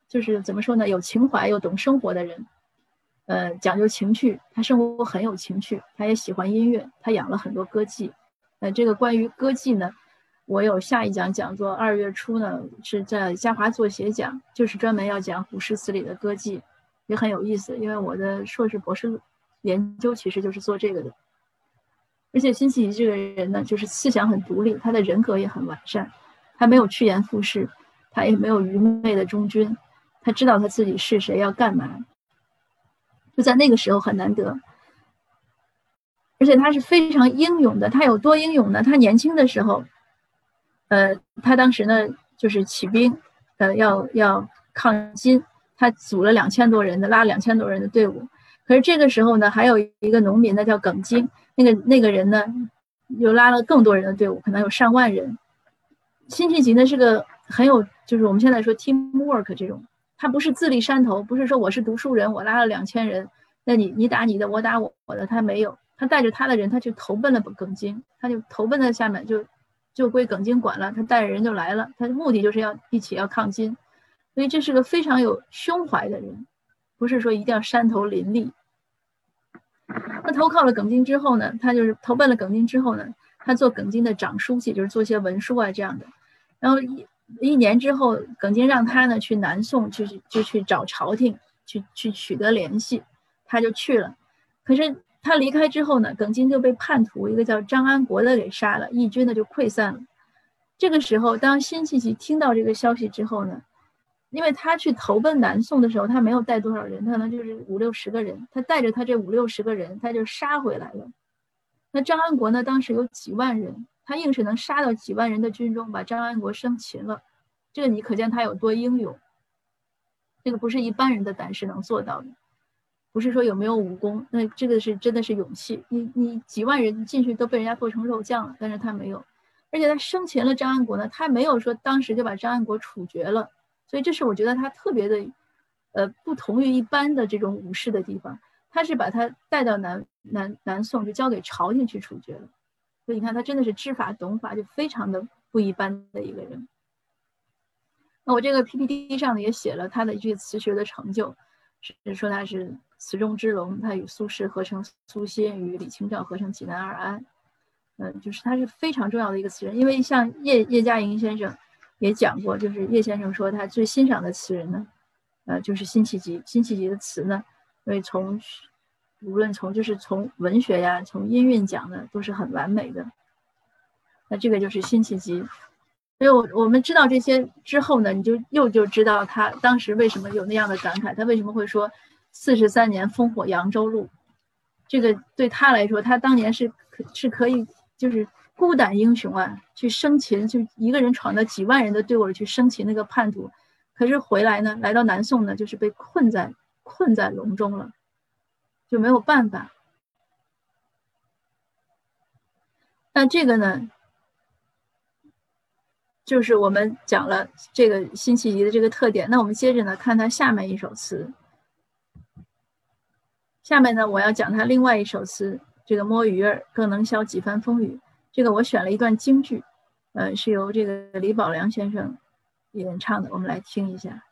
就是怎么说呢？有情怀又懂生活的人，呃，讲究情趣，他生活很有情趣，他也喜欢音乐，他养了很多歌妓。呃，这个关于歌妓呢，我有下一讲讲座，二月初呢是在嘉华作协讲，就是专门要讲古诗词里的歌妓，也很有意思，因为我的硕士博士研究其实就是做这个的。而且辛弃疾这个人呢，就是思想很独立，他的人格也很完善，他没有趋炎附势，他也没有愚昧的忠君，他知道他自己是谁，要干嘛，就在那个时候很难得。而且他是非常英勇的，他有多英勇呢？他年轻的时候，呃，他当时呢就是起兵，呃，要要抗金，他组了两千多人的，拉两千多人的队伍。可是这个时候呢，还有一个农民呢，叫耿京，那个那个人呢，又拉了更多人的队伍，可能有上万人。辛弃疾呢是个很有，就是我们现在说 teamwork 这种，他不是自立山头，不是说我是读书人，我拉了两千人，那你你打你的，我打我我的，他没有，他带着他的人，他去投奔了耿京，他就投奔在下面，就就归耿京管了，他带着人就来了，他的目的就是要一起要抗金，所以这是个非常有胸怀的人，不是说一定要山头林立。他投靠了耿京之后呢，他就是投奔了耿京之后呢，他做耿京的长书记，就是做些文书啊这样的。然后一一年之后，耿京让他呢去南宋，就去就去找朝廷，去去取得联系，他就去了。可是他离开之后呢，耿京就被叛徒一个叫张安国的给杀了，义军呢就溃散了。这个时候，当辛弃疾听到这个消息之后呢，因为他去投奔南宋的时候，他没有带多少人，他可能就是五六十个人，他带着他这五六十个人，他就杀回来了。那张安国呢，当时有几万人，他硬是能杀到几万人的军中，把张安国生擒了。这个你可见他有多英勇，这个不是一般人的胆识能做到的，不是说有没有武功，那这个是真的是勇气。你你几万人进去都被人家剁成肉酱了，但是他没有，而且他生擒了张安国呢，他没有说当时就把张安国处决了，所以这是我觉得他特别的，呃，不同于一般的这种武士的地方，他是把他带到南南南宋，就交给朝廷去处决了，所以你看他真的是知法懂法，就非常的不一般的一个人。那我这个 PPT 上呢也写了他的一句词学的成就，是说他是词中之龙，他与苏轼合成苏仙，与李清照合成济南二安，嗯，就是他是非常重要的一个词人。因为像叶叶嘉莹先生也讲过，就是叶先生说他最欣赏的词人呢，呃，就是辛弃疾。辛弃疾的词呢，因为从无论从就是从文学呀，从音韵讲呢，都是很完美的。那这个就是辛弃疾。所以，我我们知道这些之后呢，你就又就知道他当时为什么有那样的感慨，他为什么会说“四十三年烽火扬州路”。这个对他来说，他当年是可是可以就是孤胆英雄啊，去生擒，就一个人闯到几万人的队伍里去生擒那个叛徒。可是回来呢，来到南宋呢，就是被困在困在笼中了，就没有办法。那这个呢？就是我们讲了这个辛弃疾的这个特点，那我们接着呢看他下面一首词。下面呢我要讲他另外一首词，这个摸鱼儿更能消几番风雨。这个我选了一段京剧，呃，是由这个李宝良先生演唱的，我们来听一下。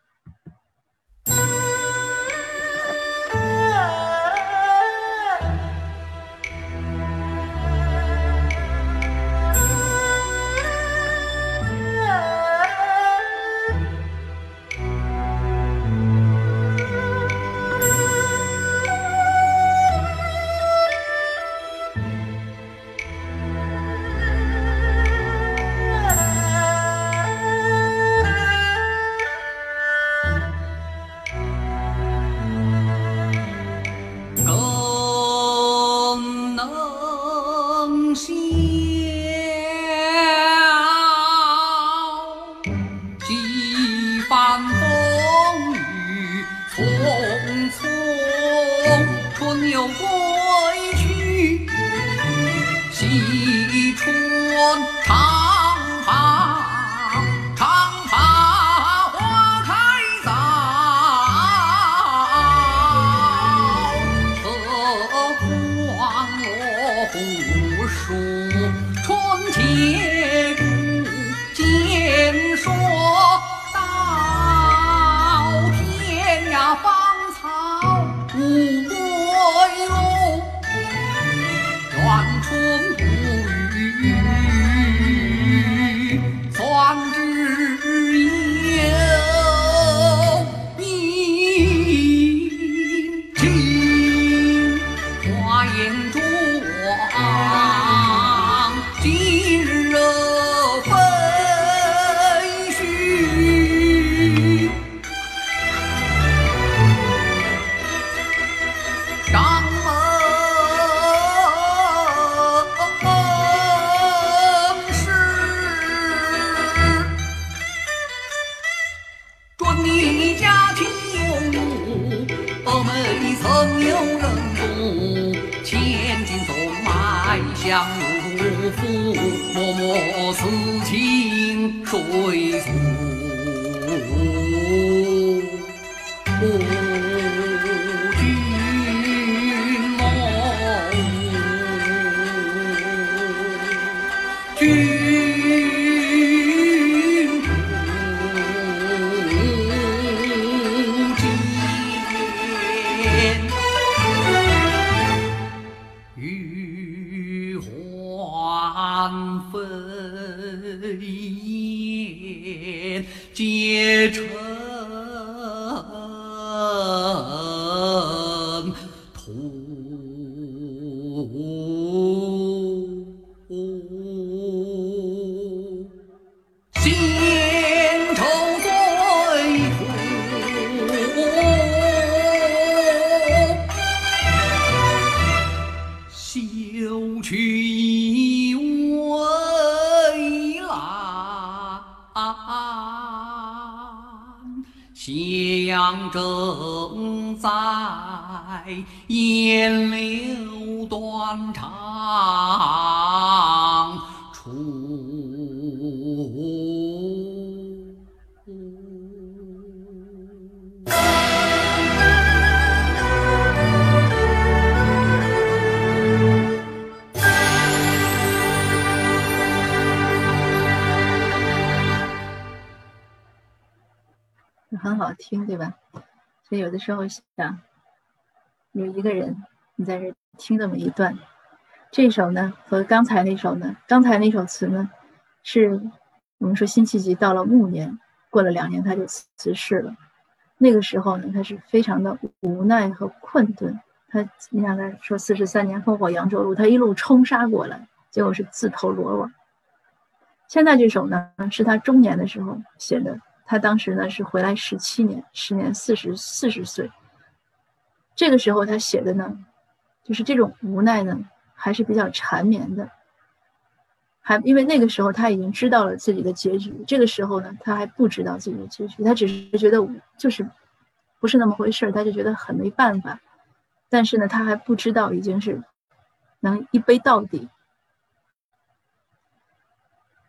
烟柳断肠处。很好听，对吧？所以有的时候想，有一个人你在这听这么一段，这首呢和刚才那首呢，刚才那首词呢，是我们说辛弃疾到了暮年，过了两年他就辞世了。那个时候呢，他是非常的无奈和困顿。他你想他说四十三年烽火扬州路，他一路冲杀过来，结果是自投罗网。现在这首呢，是他中年的时候写的。他当时呢是回来十七年，时年四十四十岁。这个时候他写的呢，就是这种无奈呢，还是比较缠绵的。还因为那个时候他已经知道了自己的结局，这个时候呢他还不知道自己的结局，他只是觉得就是不是那么回事儿，他就觉得很没办法。但是呢他还不知道已经是能一杯到底。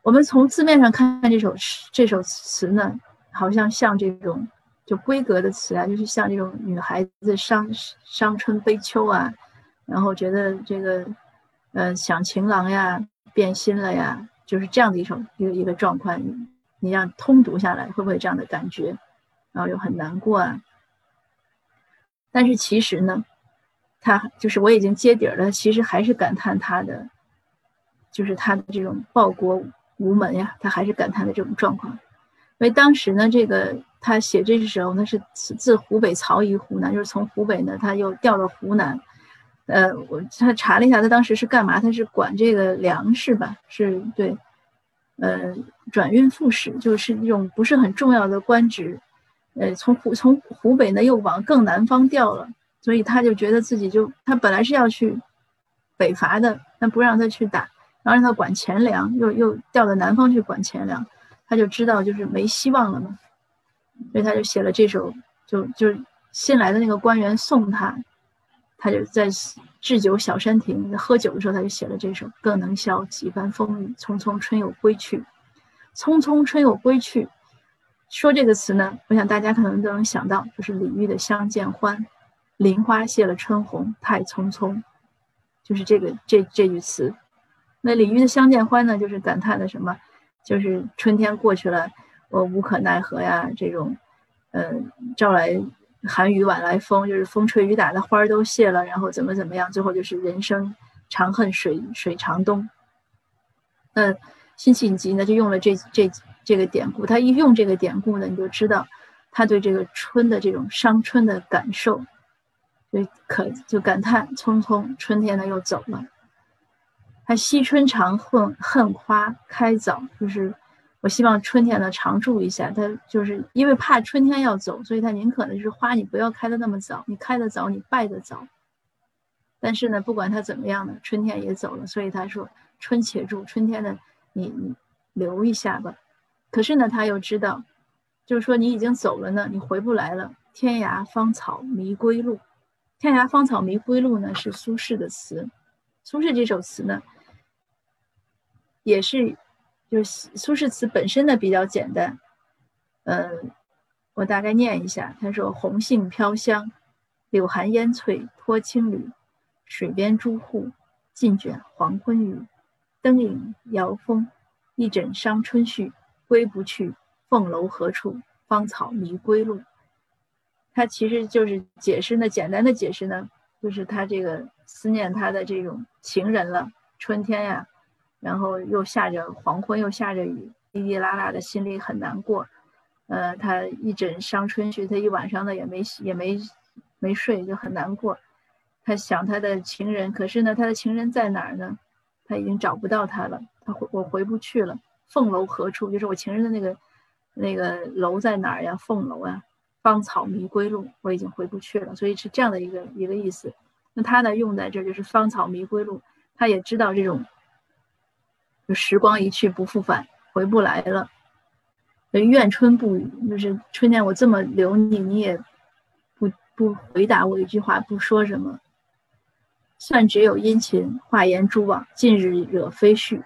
我们从字面上看这首诗，这首词呢。好像像这种就闺阁的词啊，就是像这种女孩子伤伤春悲秋啊，然后觉得这个，呃，想情郎呀，变心了呀，就是这样的一种一个一个状况。你让通读下来，会不会这样的感觉？然后又很难过啊。但是其实呢，他就是我已经揭底了，其实还是感叹他的，就是他的这种报国无门呀，他还是感叹的这种状况。因为当时呢，这个他写这时候呢是自湖北曹于湖南，就是从湖北呢他又调到湖南。呃，我他查了一下，他当时是干嘛？他是管这个粮食吧？是对，呃，转运副使，就是一种不是很重要的官职。呃，从湖从湖北呢又往更南方调了，所以他就觉得自己就他本来是要去北伐的，但不让他去打，然后让他管钱粮，又又调到南方去管钱粮。他就知道就是没希望了嘛，所以他就写了这首，就就新来的那个官员送他，他就在置酒小山亭喝酒的时候，他就写了这首。更能消几番风雨，匆匆春又归去。匆匆春又归去，说这个词呢，我想大家可能都能想到，就是李煜的《相见欢》，林花谢了春红太匆匆，就是这个这这句词。那李煜的《相见欢》呢，就是感叹的什么？就是春天过去了，我无可奈何呀。这种，嗯，朝来寒雨晚来风，就是风吹雨打的花儿都谢了，然后怎么怎么样，最后就是人生长恨水水长东。那辛弃疾呢，就用了这这这个典故。他一用这个典故呢，你就知道他对这个春的这种伤春的感受，就可就感叹匆匆春天呢又走了。他惜春长恨恨花开早，就是我希望春天呢常住一下。他就是因为怕春天要走，所以他宁可呢就是花你不要开的那么早，你开的早你败的早。但是呢，不管他怎么样呢，春天也走了，所以他说春且住，春天呢你你留一下吧。可是呢，他又知道，就是说你已经走了呢，你回不来了。天涯芳草迷归路，天涯芳草迷归路呢是苏轼的词，苏轼这首词呢。也是，就是苏轼词本身呢比较简单，嗯，我大概念一下。他说：“红杏飘香，柳寒烟翠脱青缕。水边朱户，尽卷黄昏雨。灯影摇风，一枕伤春绪。归不去，凤楼何处？芳草迷归路。”他其实就是解释呢，简单的解释呢，就是他这个思念他的这种情人了，春天呀。然后又下着黄昏，又下着雨，滴滴啦啦的，心里很难过。呃，他一枕伤春去，他一晚上呢也没也没没睡，就很难过。他想他的情人，可是呢，他的情人在哪儿呢？他已经找不到他了。他回我回不去了。凤楼何处？就是我情人的那个那个楼在哪儿呀？凤楼啊，芳草迷归路，我已经回不去了。所以是这样的一个一个意思。那他呢用在这就是芳草迷归路。他也知道这种，就时光一去不复返，回不来了。怨春不语，就是春天我这么留你，你也不不回答我一句话，不说什么。算只有殷勤，画言蛛网，近日惹飞絮。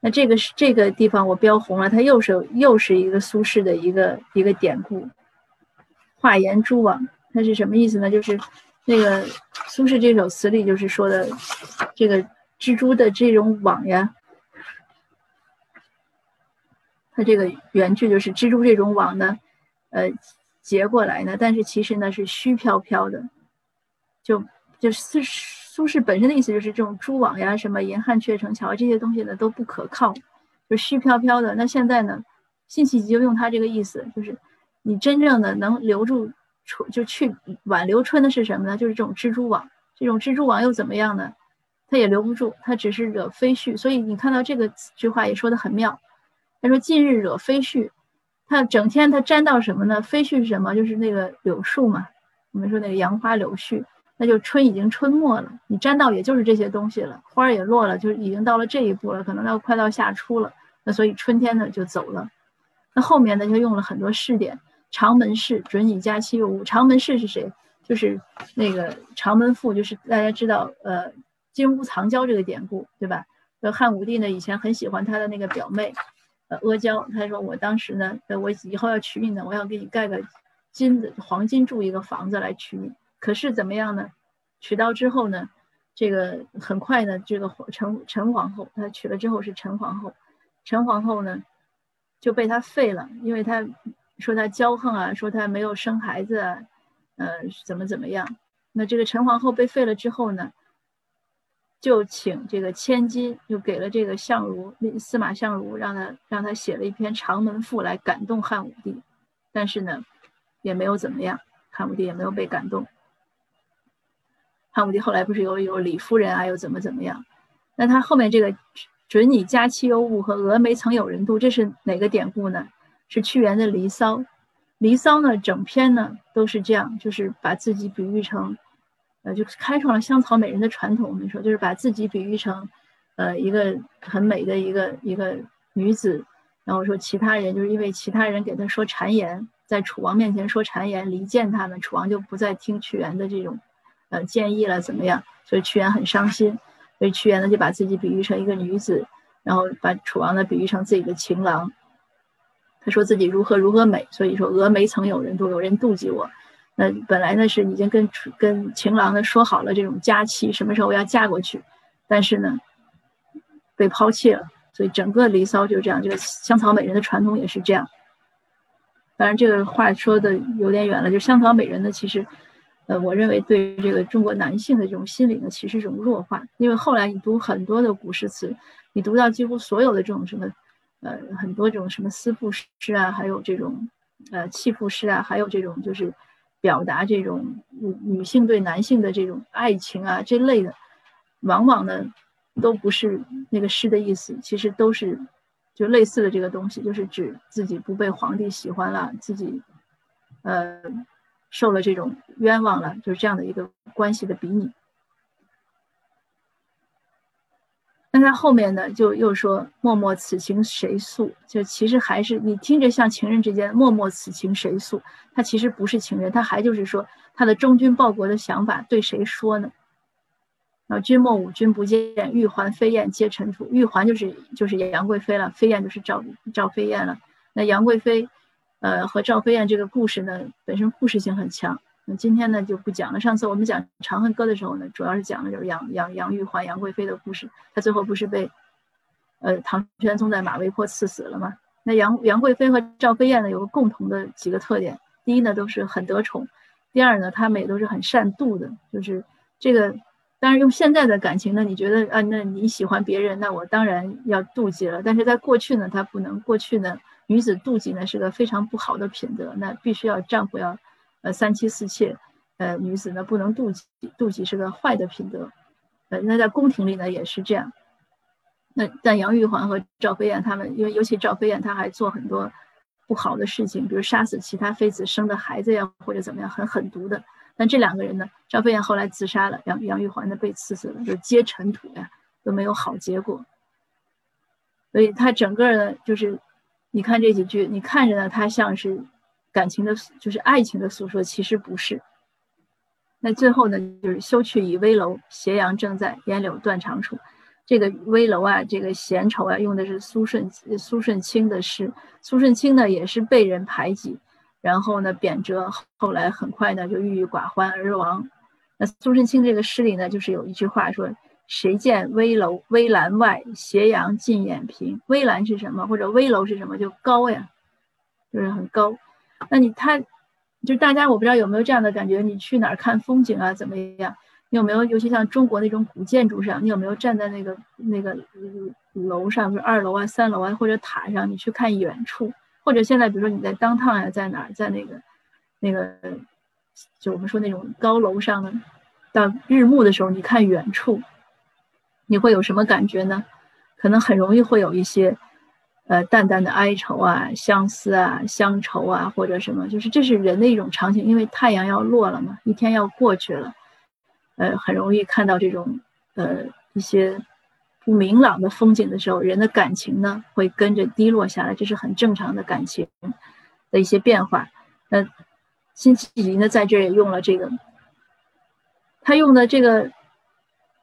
那这个是这个地方我标红了，它又是又是一个苏轼的一个一个典故。画言蛛网，它是什么意思呢？就是那个苏轼这首词里就是说的这个蜘蛛的这种网呀。它这个原句就是蜘蛛这种网呢，呃，结过来呢，但是其实呢是虚飘飘的，就就是苏轼本身的意思就是这种蛛网呀，什么银汉鹊城桥这些东西呢都不可靠，就虚飘飘的。那现在呢，辛弃疾就用他这个意思，就是你真正的能留住春，就去挽留春的是什么呢？就是这种蜘蛛网。这种蜘蛛网又怎么样呢？它也留不住，它只是惹飞絮。所以你看到这个句话也说的很妙。他说：“近日惹飞絮，他整天他沾到什么呢？飞絮是什么？就是那个柳树嘛。我们说那个杨花柳絮，那就春已经春末了。你沾到也就是这些东西了，花儿也落了，就已经到了这一步了，可能要快到夏初了。那所以春天呢就走了。那后面呢就用了很多试点。长门氏准以佳期又误。长门氏是谁？就是那个长门赋，就是大家知道，呃，金屋藏娇这个典故，对吧？汉武帝呢以前很喜欢他的那个表妹。”呃，阿娇，他说我当时呢，我以后要娶你呢，我要给你盖个金子、黄金住一个房子来娶你。可是怎么样呢？娶到之后呢，这个很快呢，这个陈陈皇后，她娶了之后是陈皇后，陈皇后呢就被他废了，因为他说他骄横啊，说他没有生孩子啊，呃，怎么怎么样？那这个陈皇后被废了之后呢？就请这个千金，就给了这个相如司马相如，让他让他写了一篇长门赋来感动汉武帝，但是呢，也没有怎么样，汉武帝也没有被感动。汉武帝后来不是有有李夫人啊，又怎么怎么样？那他后面这个准你佳期尤物和峨眉曾有人度，这是哪个典故呢？是屈原的《离骚》。《离骚》呢，整篇呢都是这样，就是把自己比喻成。呃，就开创了香草美人的传统。我们说，就是把自己比喻成，呃，一个很美的一个一个女子，然后说其他人就是因为其他人给他说谗言，在楚王面前说谗言，离间他们，楚王就不再听屈原的这种，呃，建议了，怎么样？所以屈原很伤心，所以屈原呢就把自己比喻成一个女子，然后把楚王呢比喻成自己的情郎，他说自己如何如何美，所以说峨眉曾有人妒，有人妒忌我。那本来呢是已经跟跟情郎呢说好了这种佳期什么时候要嫁过去，但是呢被抛弃了，所以整个《离骚》就这样。这个香草美人的传统也是这样。当然这个话说的有点远了，就香草美人呢，其实，呃，我认为对这个中国男性的这种心理呢，其实是一种弱化。因为后来你读很多的古诗词，你读到几乎所有的这种什么，呃，很多这种什么思妇诗啊，还有这种呃弃妇诗啊，还有这种就是。表达这种女女性对男性的这种爱情啊这类的，往往呢都不是那个诗的意思，其实都是就类似的这个东西，就是指自己不被皇帝喜欢了，自己呃受了这种冤枉了，就是这样的一个关系的比拟。那他后面呢，就又说“默默此情谁诉”，就其实还是你听着像情人之间“默默此情谁诉”，他其实不是情人，他还就是说他的忠君报国的想法对谁说呢？啊，君莫舞，君不见，玉环飞燕皆尘土。玉环就是就是杨贵妃了，飞燕就是赵赵飞燕了。那杨贵妃，呃，和赵飞燕这个故事呢，本身故事性很强。那今天呢就不讲了。上次我们讲《长恨歌》的时候呢，主要是讲的就是杨杨杨玉环、杨贵妃的故事。她最后不是被，呃，唐玄宗在马嵬坡赐死了吗？那杨杨贵妃和赵飞燕呢有个共同的几个特点：第一呢都是很得宠；第二呢她们也都是很善妒的。就是这个，当然用现在的感情呢，你觉得啊，那你喜欢别人，那我当然要妒忌了。但是在过去呢，她不能。过去呢，女子妒忌呢是个非常不好的品德，那必须要丈夫要。呃，三妻四妾，呃，女子呢不能妒忌，妒忌是个坏的品德。呃，那在宫廷里呢也是这样。那但杨玉环和赵飞燕他们，因为尤其赵飞燕，她还做很多不好的事情，比如杀死其他妃子生的孩子呀，或者怎么样，很狠毒的。但这两个人呢，赵飞燕后来自杀了，杨杨玉环呢被刺死了，就皆尘土呀，都没有好结果。所以他整个呢，就是你看这几句，你看着呢，它像是感情的，就是爱情的诉说，其实不是。那最后呢，就是休去以危楼，斜阳正在，烟柳断肠处。这个危楼啊，这个闲愁啊，用的是苏舜苏舜钦的诗。苏舜钦呢，也是被人排挤，然后呢贬谪，后来很快呢就郁郁寡欢而亡。那苏舜钦这个诗里呢，就是有一句话说：“谁见危楼危栏外，斜阳近眼平。”危栏是什么？或者危楼是什么？就高呀，就是很高。那你他。就大家，我不知道有没有这样的感觉，你去哪儿看风景啊，怎么样？你有没有，尤其像中国那种古建筑上，你有没有站在那个那个楼上，比如二楼啊、三楼啊，或者塔上，你去看远处？或者现在，比如说你在当趟呀，在哪儿，在那个那个，就我们说那种高楼上呢，到日暮的时候，你看远处，你会有什么感觉呢？可能很容易会有一些。呃，淡淡的哀愁啊，相思啊，乡愁啊，或者什么，就是这是人的一种场景，因为太阳要落了嘛，一天要过去了，呃，很容易看到这种呃一些不明朗的风景的时候，人的感情呢会跟着低落下来，这是很正常的感情的一些变化。那辛弃疾呢，在这也用了这个，他用的这个，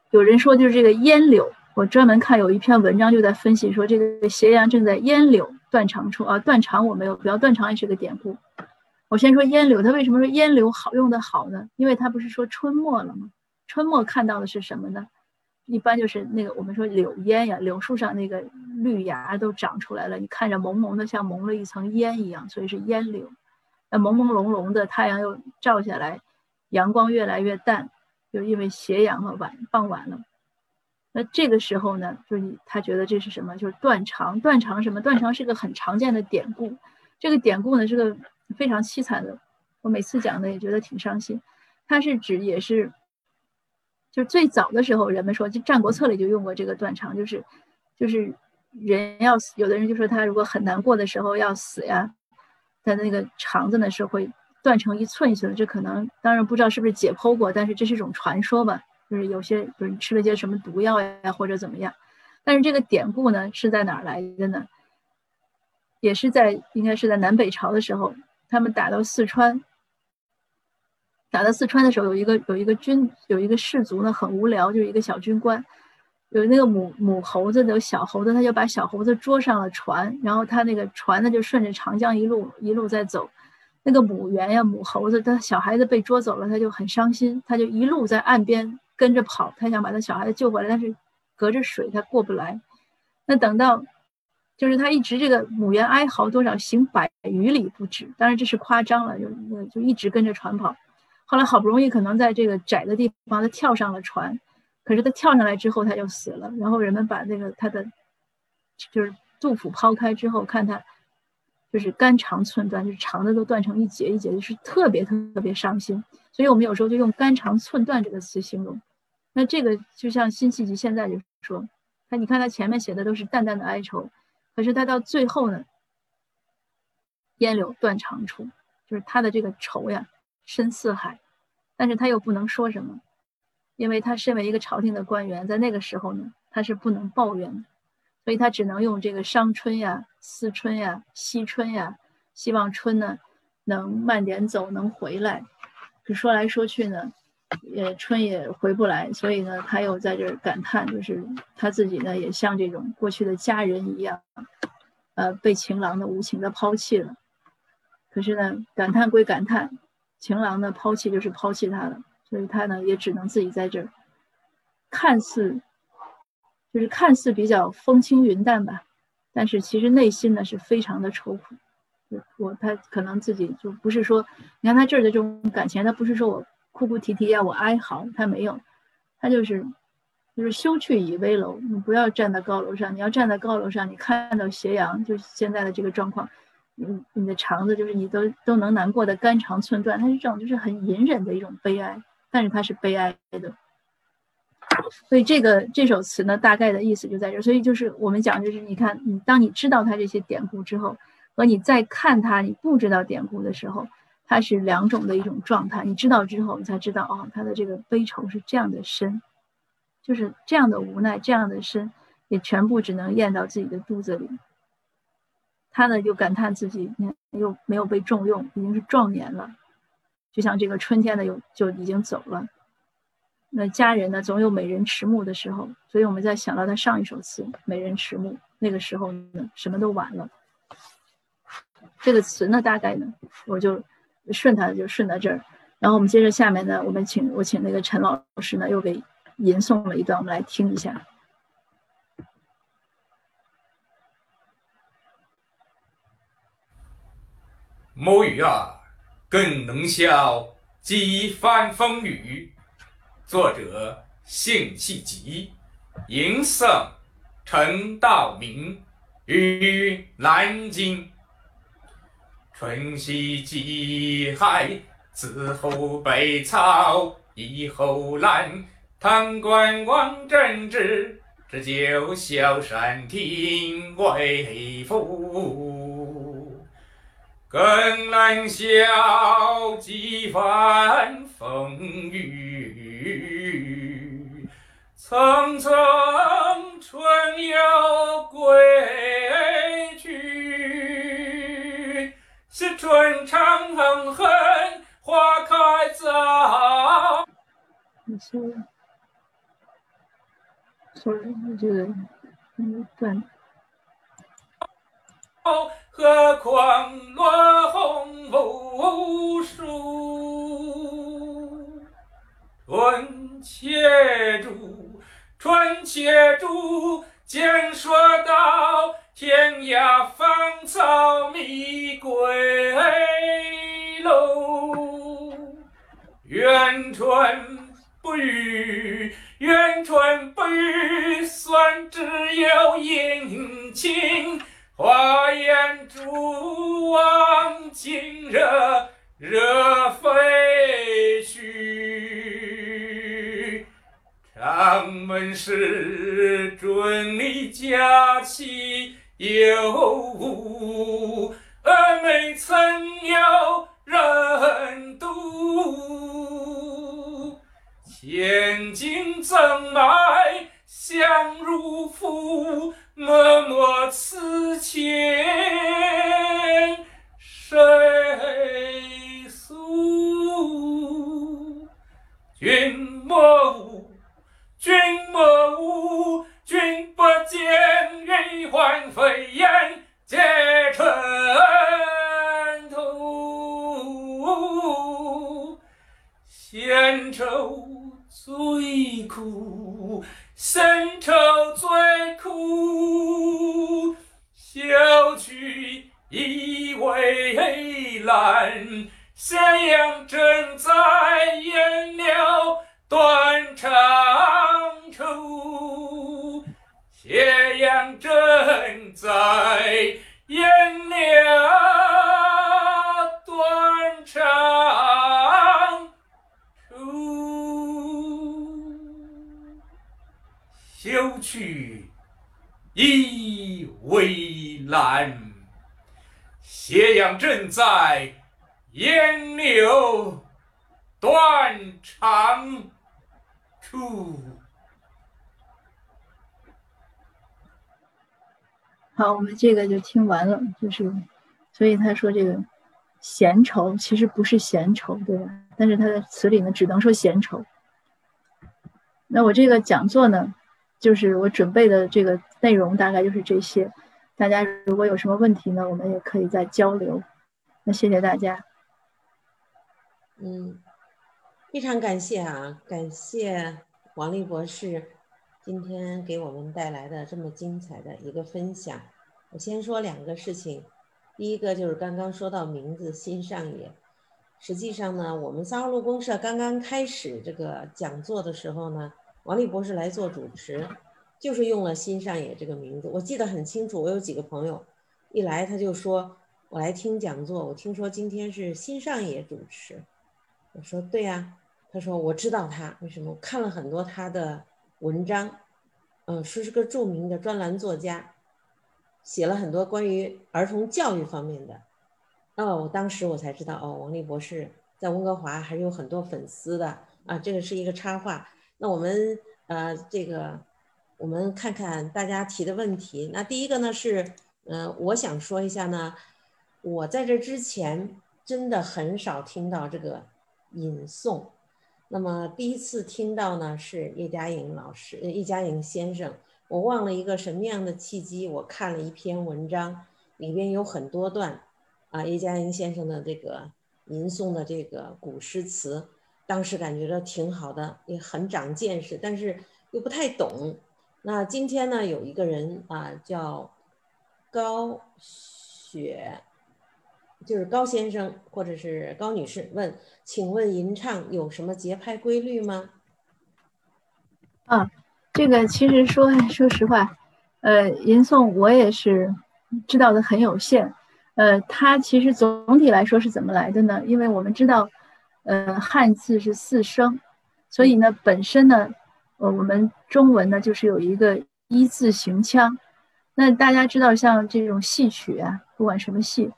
有人说就是这个烟柳。我专门看有一篇文章就在分析说，这个斜阳正在烟柳断肠处啊，断肠我没有，比较断肠也是个典故。我先说烟柳，它为什么说烟柳好用的好呢？因为它不是说春末了吗？春末看到的是什么呢？一般就是那个我们说柳烟呀，柳树上那个绿芽都长出来了，你看着朦朦的，像蒙了一层烟一样，所以是烟柳。那朦朦胧胧的太阳又照下来，阳光越来越淡，就因为斜阳嘛，晚傍晚了。那这个时候呢，就是你他觉得这是什么？就是断肠，断肠什么？断肠是个很常见的典故。这个典故呢是个非常凄惨的，我每次讲的也觉得挺伤心。它是指也是，就是最早的时候，人们说就《战国策》里就用过这个断肠，就是就是人要死，有的人就说他如果很难过的时候要死呀，他那个肠子呢是会断成一寸一寸。这可能当然不知道是不是解剖过，但是这是一种传说吧。就是有些，就是吃了些什么毒药呀，或者怎么样。但是这个典故呢，是在哪儿来的呢？也是在应该是在南北朝的时候，他们打到四川，打到四川的时候，有一个有一个军有一个士卒呢，很无聊，就是一个小军官，有那个母母猴子的小猴子，他就把小猴子捉上了船，然后他那个船呢就顺着长江一路一路在走。那个母猿呀，母猴子，他小孩子被捉走了，他就很伤心，他就一路在岸边。跟着跑，他想把他小孩子救回来，但是隔着水他过不来。那等到，就是他一直这个母猿哀嚎多少行百余里不止，当然这是夸张了，就就一直跟着船跑。后来好不容易可能在这个窄的地方，他跳上了船，可是他跳上来之后他就死了。然后人们把那个他的就是杜甫抛开之后，看他就是肝肠寸断，就是肠子都断成一节一节，就是特别特别伤心。所以我们有时候就用“肝肠寸断”这个词形容，那这个就像辛弃疾现在就说，他你看他前面写的都是淡淡的哀愁，可是他到最后呢，“烟柳断肠处”，就是他的这个愁呀深似海，但是他又不能说什么，因为他身为一个朝廷的官员，在那个时候呢，他是不能抱怨的，所以他只能用这个伤春呀、思春呀、惜春呀，希望春呢能慢点走，能回来。就说来说去呢，也春也回不来，所以呢，他又在这儿感叹，就是他自己呢，也像这种过去的家人一样，呃，被情郎呢无情的抛弃了。可是呢，感叹归感叹，情郎呢抛弃就是抛弃他了，所以他呢也只能自己在这儿，看似就是看似比较风轻云淡吧，但是其实内心呢是非常的愁苦。我他可能自己就不是说，你看他这儿的这种感情，他不是说我哭哭啼啼呀，我哀嚎，他没有，他就是就是休去倚危楼，你不要站在高楼上，你要站在高楼上，你看到斜阳，就是现在的这个状况，你你的肠子就是你都都能难过的肝肠寸断，他是这种就是很隐忍的一种悲哀，但是他是悲哀的，所以这个这首词呢，大概的意思就在这，所以就是我们讲就是你看你当你知道他这些典故之后。和你再看它，你不知道典故的时候，它是两种的一种状态。你知道之后，你才知道哦，他的这个悲愁是这样的深，就是这样的无奈，这样的深，也全部只能咽到自己的肚子里。他呢就感叹自己，你看又没有被重用，已经是壮年了，就像这个春天的又就已经走了。那家人呢，总有美人迟暮的时候，所以我们在想到他上一首词《美人迟暮》，那个时候呢，什么都晚了。这个词呢，大概呢，我就顺它就顺到这儿。然后我们接着下面呢，我们请我请那个陈老师呢，又给吟诵了一段，我们来听一下。某鱼儿更能消几番风雨。作者：辛弃疾。吟诵：陈道明。于南京。春熙几海，自后北草，以后兰。唐官王政之，置酒萧山亭为赋。更难消几番风雨。匆匆春又归去，是春长恨恨花开早。你说，说这个嗯段。何况落红无数。春且住，春且住，见说道，天涯芳草迷归路。愿春不语，愿春不语，算只有殷勤。花烟烛望尽热，热飞去。长门市准你佳期有无？峨眉曾有人渡。千金赠买相如赋。脉脉此情谁君莫误，君莫误，君不见玉环飞燕这个就听完了，就是，所以他说这个闲愁其实不是闲愁，对吧？但是他的词里呢，只能说闲愁。那我这个讲座呢？就是我准备的这个内容大概就是这些，大家如果有什么问题呢，我们也可以再交流。那谢谢大家。嗯，非常感谢啊，感谢王丽博士今天给我们带来的这么精彩的一个分享。我先说两个事情，第一个就是刚刚说到名字新上野，实际上呢，我们三号路公社刚刚开始这个讲座的时候呢。王立博士来做主持，就是用了“新上野”这个名字，我记得很清楚。我有几个朋友一来，他就说：“我来听讲座，我听说今天是新上野主持。”我说：“对呀。”他说：“我知道他为什么？看了很多他的文章，嗯，说是个著名的专栏作家，写了很多关于儿童教育方面的。”哦，我当时我才知道，哦，王丽博士在温哥华还是有很多粉丝的啊。这个是一个插画。那我们呃，这个我们看看大家提的问题。那第一个呢是，呃，我想说一下呢，我在这之前真的很少听到这个吟诵。那么第一次听到呢是叶嘉莹老师，叶嘉莹先生。我忘了一个什么样的契机，我看了一篇文章，里边有很多段，啊，叶嘉莹先生的这个吟诵的这个古诗词，当时感觉到挺好的，也很长见识，但是又不太懂。那今天呢，有一个人啊，叫高雪。就是高先生或者是高女士问，请问吟唱有什么节拍规律吗？啊，这个其实说说实话，呃，吟诵我也是知道的很有限。呃，它其实总体来说是怎么来的呢？因为我们知道，呃，汉字是四声，所以呢，本身呢，呃，我们中文呢就是有一个一字行腔。那大家知道，像这种戏曲啊，不管什么戏。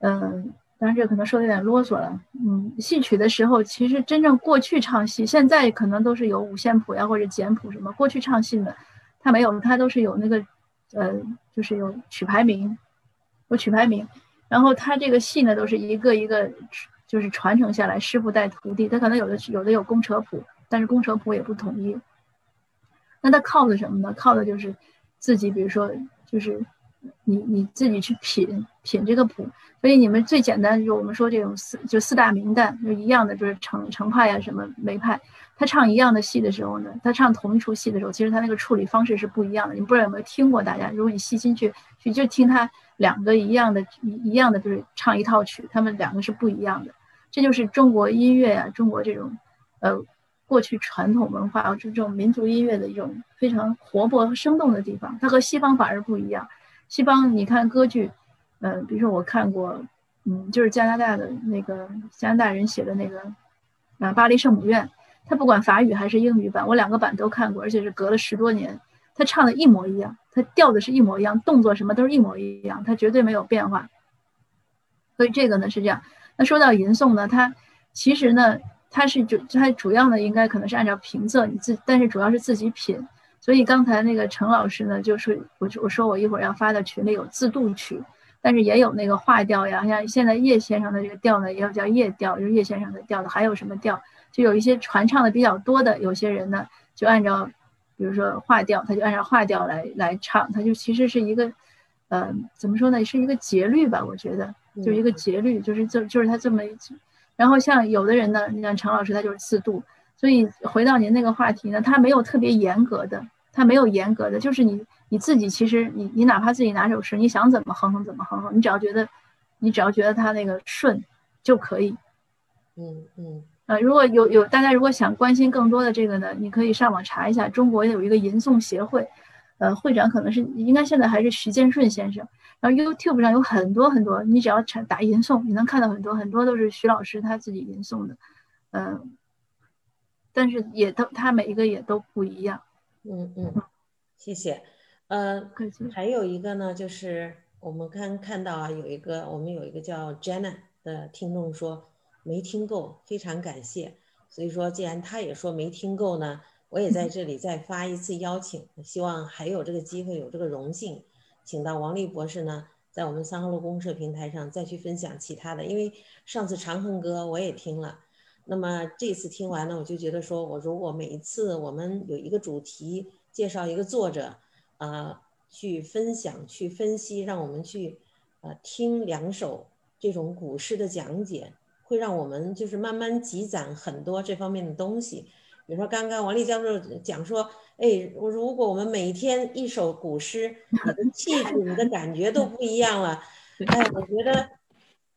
嗯，当然这可能说的有点啰嗦了。嗯，戏曲的时候，其实真正过去唱戏，现在可能都是有五线谱呀或者简谱什么。过去唱戏呢，它没有，它都是有那个，呃，就是有曲牌名，有曲牌名。然后它这个戏呢，都是一个一个，就是传承下来，师傅带徒弟。他可能有的有的有工程谱，但是工程谱也不统一。那他靠的什么呢？靠的就是自己，比如说就是。你你自己去品品这个谱，所以你们最简单就我们说这种四就四大名旦就一样的，就是程程派呀什么梅派，他唱一样的戏的时候呢，他唱同一出戏的时候，其实他那个处理方式是不一样的。你不知道有没有听过？大家如果你细心去去就听他两个一样的一一样的就是唱一套曲，他们两个是不一样的。这就是中国音乐啊，中国这种呃过去传统文化这种民族音乐的一种非常活泼生动的地方，它和西方反而不一样。西方，你看歌剧，呃，比如说我看过，嗯，就是加拿大的那个加拿大人写的那个，啊，巴黎圣母院，他不管法语还是英语版，我两个版都看过，而且是隔了十多年，他唱的一模一样，他调的是一模一样，动作什么都是一模一样，他绝对没有变化。所以这个呢是这样。那说到吟诵呢，它其实呢，它是主，它主要呢应该可能是按照平仄，你自，但是主要是自己品。所以刚才那个陈老师呢，就是我我说我一会儿要发到群里有自度曲，但是也有那个画调呀，像现在叶先生的这个调呢，也有叫叶调，就是叶先生的调的，还有什么调？就有一些传唱的比较多的，有些人呢就按照，比如说画调，他就按照画调来来唱，他就其实是一个，呃，怎么说呢，是一个节律吧？我觉得就一个节律，就是就就是他这么一，然后像有的人呢，你像陈老师他就是自度，所以回到您那个话题呢，他没有特别严格的。它没有严格的，就是你你自己，其实你你哪怕自己拿首诗，你想怎么哼哼怎么哼哼，你只要觉得，你只要觉得它那个顺就可以。嗯嗯。呃，如果有有大家如果想关心更多的这个呢，你可以上网查一下，中国有一个吟诵协会，呃，会长可能是应该现在还是徐建顺先生。然后 YouTube 上有很多很多，你只要查打吟诵，你能看到很多很多都是徐老师他自己吟诵的，嗯，但是也都他每一个也都不一样。嗯嗯，谢谢。呃，还有一个呢，就是我们刚看到啊，有一个我们有一个叫 Jenna 的听众说没听够，非常感谢。所以说，既然他也说没听够呢，我也在这里再发一次邀请，希望还有这个机会，有这个荣幸，请到王丽博士呢，在我们三号路公社平台上再去分享其他的。因为上次《长恨歌》我也听了。那么这次听完呢，我就觉得说，我如果每一次我们有一个主题，介绍一个作者，啊，去分享、去分析，让我们去，呃，听两首这种古诗的讲解，会让我们就是慢慢积攒很多这方面的东西。比如说刚刚王丽教授讲说，哎，我如果我们每天一首古诗，你的气质、你的感觉都不一样了，*laughs* 哎，我觉得。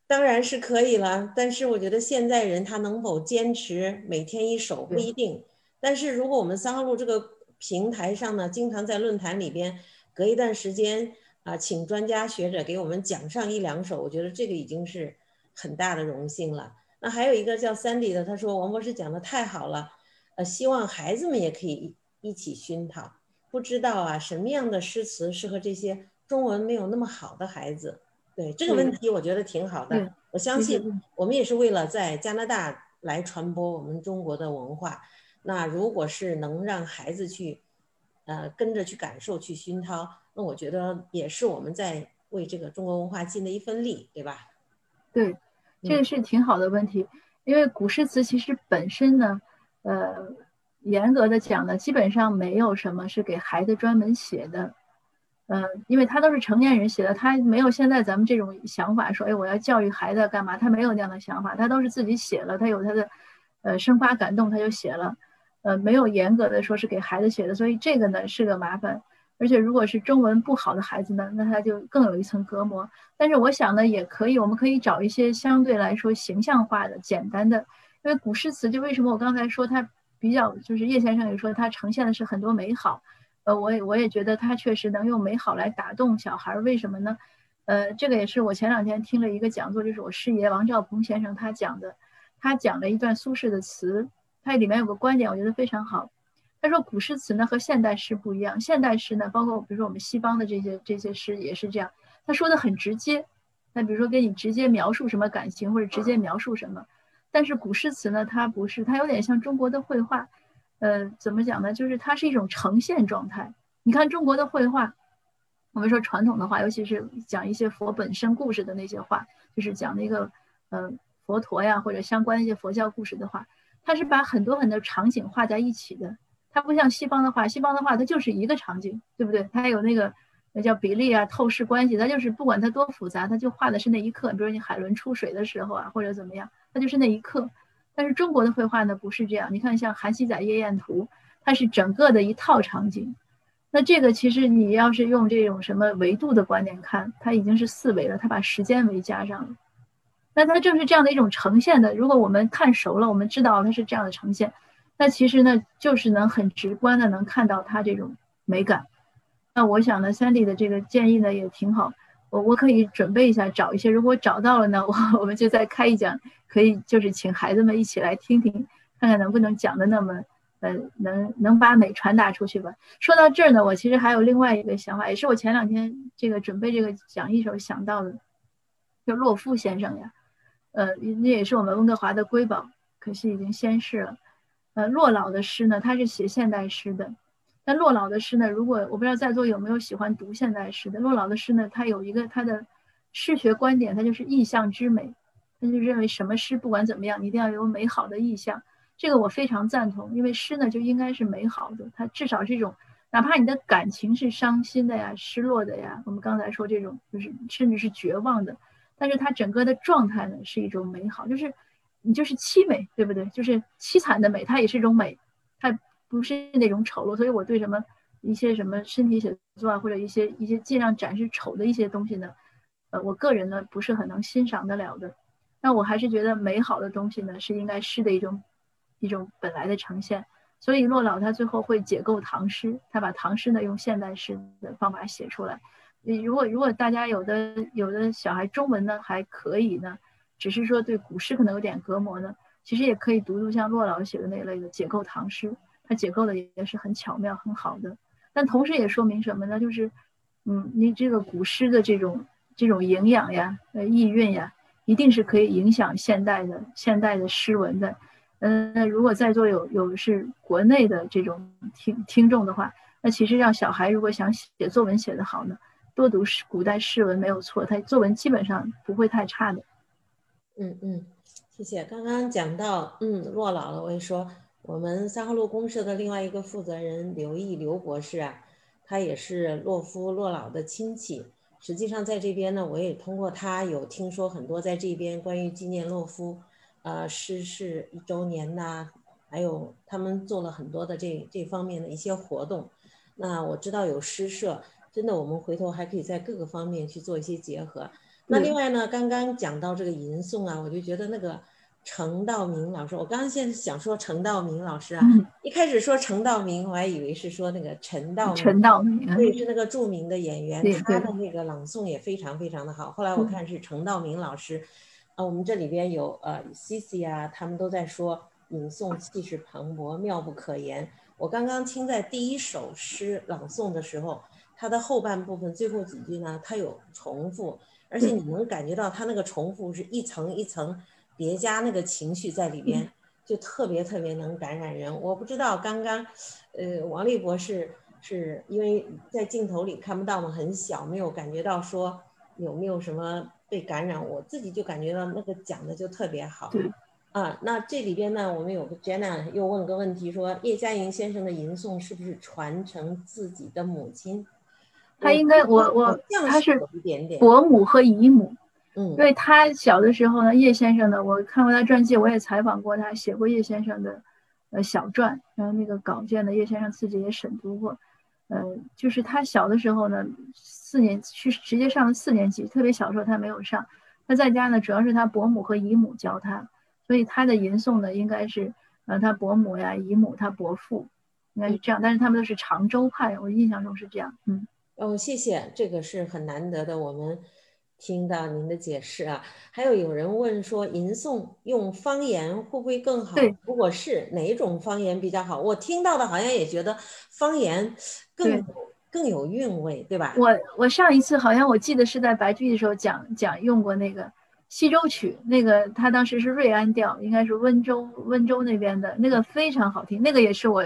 当然是可以了，但是我觉得现在人他能否坚持每天一首不一定。但是如果我们三号路这个平台上呢，经常在论坛里边隔一段时间啊，请专家学者给我们讲上一两首，我觉得这个已经是很大的荣幸了。那还有一个叫 Sandy 的，他说王博士讲的太好了，呃，希望孩子们也可以一起熏陶。不知道啊，什么样的诗词适合这些中文没有那么好的孩子？对这个问题，我觉得挺好的。我相信我们也是为了在加拿大来传播我们中国的文化。那如果是能让孩子去，呃，跟着去感受、去熏陶，那我觉得也是我们在为这个中国文化尽的一份力，对吧？对，这个是挺好的问题，因为古诗词其实本身呢，呃，严格的讲呢，基本上没有什么是给孩子专门写的。嗯，因为他都是成年人写的，他没有现在咱们这种想法，说，哎，我要教育孩子干嘛？他没有那样的想法，他都是自己写了，他有他的，呃，生发感动，他就写了，呃，没有严格的说是给孩子写的，所以这个呢是个麻烦。而且如果是中文不好的孩子呢，那他就更有一层隔膜。但是我想呢，也可以，我们可以找一些相对来说形象化的、简单的，因为古诗词就为什么我刚才说它比较，就是叶先生也说它呈现的是很多美好。呃，我也我也觉得他确实能用美好来打动小孩，为什么呢？呃，这个也是我前两天听了一个讲座，就是我师爷王兆鹏先生他讲的，他讲了一段苏轼的词，他里面有个观点，我觉得非常好。他说古诗词呢和现代诗不一样，现代诗呢，包括比如说我们西方的这些这些诗也是这样，他说的很直接，那比如说给你直接描述什么感情或者直接描述什么，但是古诗词呢，它不是，它有点像中国的绘画。呃，怎么讲呢？就是它是一种呈现状态。你看中国的绘画，我们说传统的话，尤其是讲一些佛本身故事的那些画，就是讲那个呃佛陀呀或者相关一些佛教故事的话，它是把很多很多场景画在一起的。它不像西方的画，西方的画它就是一个场景，对不对？它有那个那叫比例啊、透视关系，它就是不管它多复杂，它就画的是那一刻。比如你海伦出水的时候啊，或者怎么样，它就是那一刻。但是中国的绘画呢不是这样，你看像《韩熙载夜宴图》，它是整个的一套场景。那这个其实你要是用这种什么维度的观点看，它已经是四维了，它把时间维加上了。那它正是这样的一种呈现的。如果我们看熟了，我们知道它是这样的呈现，那其实呢就是能很直观的能看到它这种美感。那我想呢，Sandy 的这个建议呢也挺好。我我可以准备一下，找一些。如果找到了呢，我我们就再开一讲，可以就是请孩子们一起来听听，看看能不能讲的那么，呃，能能把美传达出去吧。说到这儿呢，我其实还有另外一个想法，也是我前两天这个准备这个讲义时候想到的，就洛夫先生呀，呃，那也是我们温哥华的瑰宝，可惜已经仙逝了。呃，洛老的诗呢，他是写现代诗的。那骆老的诗呢？如果我不知道在座有没有喜欢读现代诗的，骆老的诗呢，他有一个他的诗学观点，他就是意象之美，他就认为什么诗不管怎么样，一定要有美好的意象。这个我非常赞同，因为诗呢就应该是美好的，它至少是一种，哪怕你的感情是伤心的呀、失落的呀，我们刚才说这种就是甚至是绝望的，但是它整个的状态呢是一种美好，就是你就是凄美，对不对？就是凄惨的美，它也是一种美，不是那种丑陋，所以我对什么一些什么身体写作啊，或者一些一些尽量展示丑的一些东西呢，呃，我个人呢不是很能欣赏得了的。那我还是觉得美好的东西呢是应该诗的一种一种本来的呈现。所以骆老他最后会解构唐诗，他把唐诗呢用现代诗的方法写出来。你如果如果大家有的有的小孩中文呢还可以呢，只是说对古诗可能有点隔膜呢，其实也可以读读像骆老写的那类的解构唐诗。它结构的也是很巧妙、很好的，但同时也说明什么呢？就是，嗯，你这个古诗的这种这种营养呀、呃意蕴呀，一定是可以影响现代的现代的诗文的。嗯，那如果在座有有是国内的这种听听众的话，那其实让小孩如果想写作文写得好呢，多读诗古代诗文没有错，他作文基本上不会太差的。嗯嗯，谢谢。刚刚讲到，嗯，落老了，我也说。我们三号路公社的另外一个负责人刘毅刘博士啊，他也是洛夫洛老的亲戚。实际上在这边呢，我也通过他有听说很多在这边关于纪念洛夫，呃，逝世一周年呐，还有他们做了很多的这这方面的一些活动。那我知道有诗社，真的我们回头还可以在各个方面去做一些结合。那另外呢，刚刚讲到这个吟诵啊，我就觉得那个。陈道明老师，我刚刚现在想说程道明老师啊，一开始说程道明，我还以为是说那个陈道明，陈道明，对，是那个著名的演员，他的那个朗诵也非常非常的好。后来我看是程道明老师，啊，我们这里边有呃 C C 啊，他们都在说吟诵气势磅礴，妙不可言。我刚刚听在第一首诗朗诵的时候，它的后半部分最后几句呢，它有重复，而且你能感觉到它那个重复是一层一层。叠加那个情绪在里边，就特别特别能感染人。我不知道刚刚，呃，王丽博士是因为在镜头里看不到嘛，很小，没有感觉到说有没有什么被感染。我自己就感觉到那个讲的就特别好。啊，那这里边呢，我们有个 Jenna 又问个问题，说叶嘉莹先生的吟诵是不是传承自己的母亲？他应该，我我他是一点点伯母和姨母。嗯，因为他小的时候呢，叶先生呢，我看过他传记，我也采访过他，写过叶先生的呃小传，然后那个稿件呢，叶先生自己也审读过。嗯，就是他小的时候呢，四年去直接上了四年级，特别小时候他没有上，他在家呢，主要是他伯母和姨母教他。所以他的吟诵呢，应该是，呃，他伯母呀、姨母、他伯父，应该是这样。但是他们都是常州派，我印象中是这样。嗯，哦，谢谢，这个是很难得的，我们听到您的解释啊。还有有人问说，吟诵用方言会不会更好？对，如果是哪种方言比较好？我听到的好像也觉得方言更更有韵味，对吧？我我上一次好像我记得是在白居易的时候讲讲用过那个。西洲曲那个，他当时是瑞安调，应该是温州温州那边的那个非常好听，那个也是我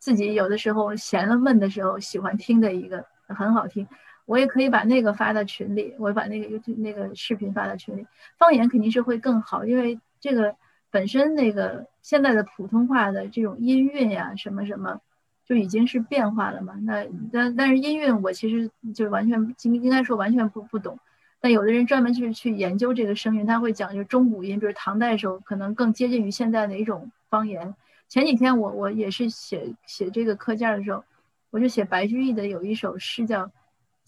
自己有的时候闲了闷的时候喜欢听的一个，很好听。我也可以把那个发到群里，我把那个那个视频发到群里。方言肯定是会更好，因为这个本身那个现在的普通话的这种音韵呀，什么什么就已经是变化了嘛。那但但是音韵我其实就完全应应该说完全不不懂。但有的人专门就是去研究这个声韵，他会讲究中古音，比如唐代时候可能更接近于现在的一种方言。前几天我我也是写写这个课件的时候，我就写白居易的有一首诗叫《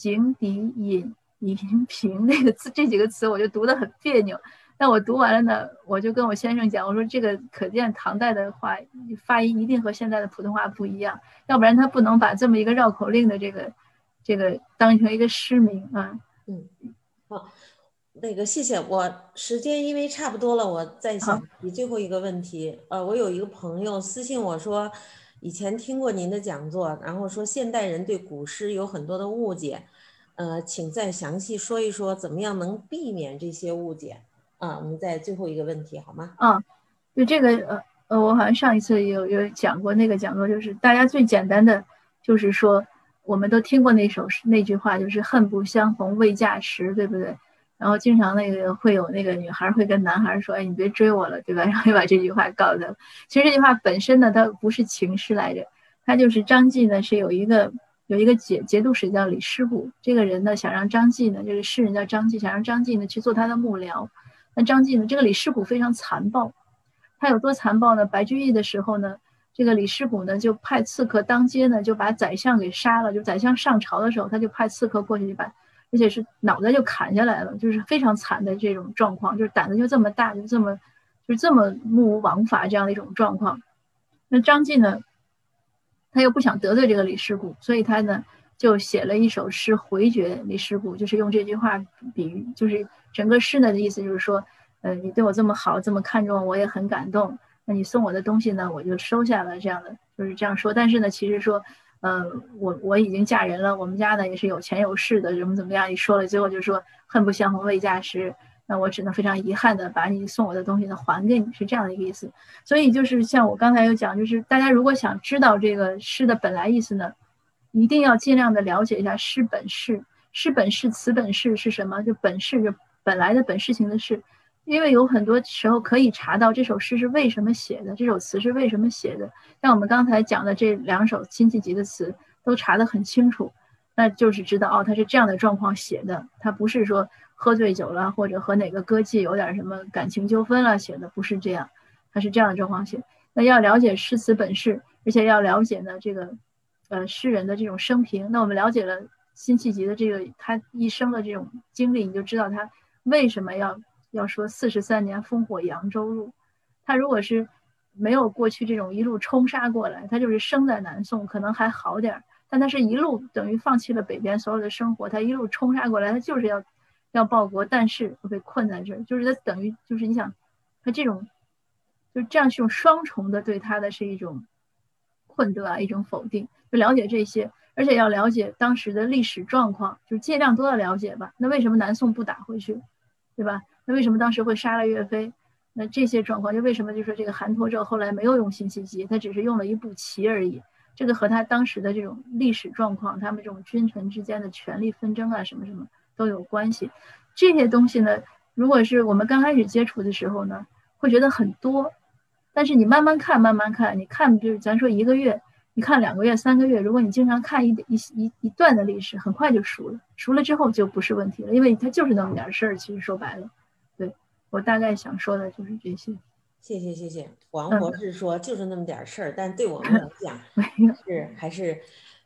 井底饮银瓶》，*laughs* 那个字这几个词我就读得很别扭。但我读完了呢，我就跟我先生讲，我说这个可见唐代的话发音一定和现在的普通话不一样，要不然他不能把这么一个绕口令的这个这个当成一个诗名啊。嗯。好，那个谢谢我时间因为差不多了，我再想提最后一个问题。呃，我有一个朋友私信我说，以前听过您的讲座，然后说现代人对古诗有很多的误解，呃，请再详细说一说，怎么样能避免这些误解？啊，我们再最后一个问题好吗？啊，就这个呃呃，我好像上一次有有讲过那个讲座，就是大家最简单的，就是说。我们都听过那首诗，那句话就是“恨不相逢未嫁时”，对不对？然后经常那个会有那个女孩会跟男孩说：“哎，你别追我了，对吧？” *laughs* 然后就把这句话告诉他。其实这句话本身呢，它不是情诗来着，它就是张继呢是有一个有一个节节度使叫李师古，这个人呢想让张继呢，就是诗人叫张继，想让张继呢去做他的幕僚。那张继呢，这个李师古非常残暴，他有多残暴呢？白居易的时候呢？这个李师古呢，就派刺客当街呢，就把宰相给杀了。就宰相上朝的时候，他就派刺客过去就把，而且是脑袋就砍下来了，就是非常惨的这种状况，就是胆子就这么大，就这么，就这么目无王法这样的一种状况。那张继呢，他又不想得罪这个李师古，所以他呢就写了一首诗回绝李师古，就是用这句话比喻，就是整个诗呢的意思就是说，呃，你对我这么好，这么看重我，我也很感动。那你送我的东西呢，我就收下了。这样的就是这样说。但是呢，其实说，呃，我我已经嫁人了，我们家呢也是有钱有势的，怎么怎么样。一说了，最后就说恨不相逢未嫁时。那我只能非常遗憾的把你送我的东西呢还给你，是这样的一个意思。所以就是像我刚才有讲，就是大家如果想知道这个诗的本来意思呢，一定要尽量的了解一下诗本事。诗本事，词本事是什么？就本事，就本来的本事情的事。因为有很多时候可以查到这首诗是为什么写的，这首词是为什么写的。像我们刚才讲的这两首辛弃疾的词，都查得很清楚，那就是知道哦，他是这样的状况写的，他不是说喝醉酒了或者和哪个歌妓有点什么感情纠纷了写的，不是这样，他是这样的状况写。那要了解诗词本事，而且要了解呢这个，呃，诗人的这种生平。那我们了解了辛弃疾的这个他一生的这种经历，你就知道他为什么要。要说四十三年烽火扬州路，他如果是没有过去这种一路冲杀过来，他就是生在南宋，可能还好点儿。但他是一路等于放弃了北边所有的生活，他一路冲杀过来，他就是要要报国，但是被困在这儿，就是他等于就是你想，他这种就是这样这种双重的对他的是一种困得啊，一种否定。就了解这些，而且要了解当时的历史状况，就尽量都要了解吧。那为什么南宋不打回去，对吧？那为什么当时会杀了岳飞？那这些状况，就为什么就说这个韩托胄后来没有用辛弃疾，他只是用了一步棋而已。这个和他当时的这种历史状况，他们这种君臣之间的权力纷争啊，什么什么都有关系。这些东西呢，如果是我们刚开始接触的时候呢，会觉得很多，但是你慢慢看，慢慢看，你看就是咱说一个月，你看两个月、三个月，如果你经常看一一一一段的历史，很快就熟了。熟了之后就不是问题了，因为它就是那么点事儿。其实说白了，我大概想说的就是这些。谢谢谢谢，王博士说就是那么点事儿，但对我们来 *laughs* 讲是还是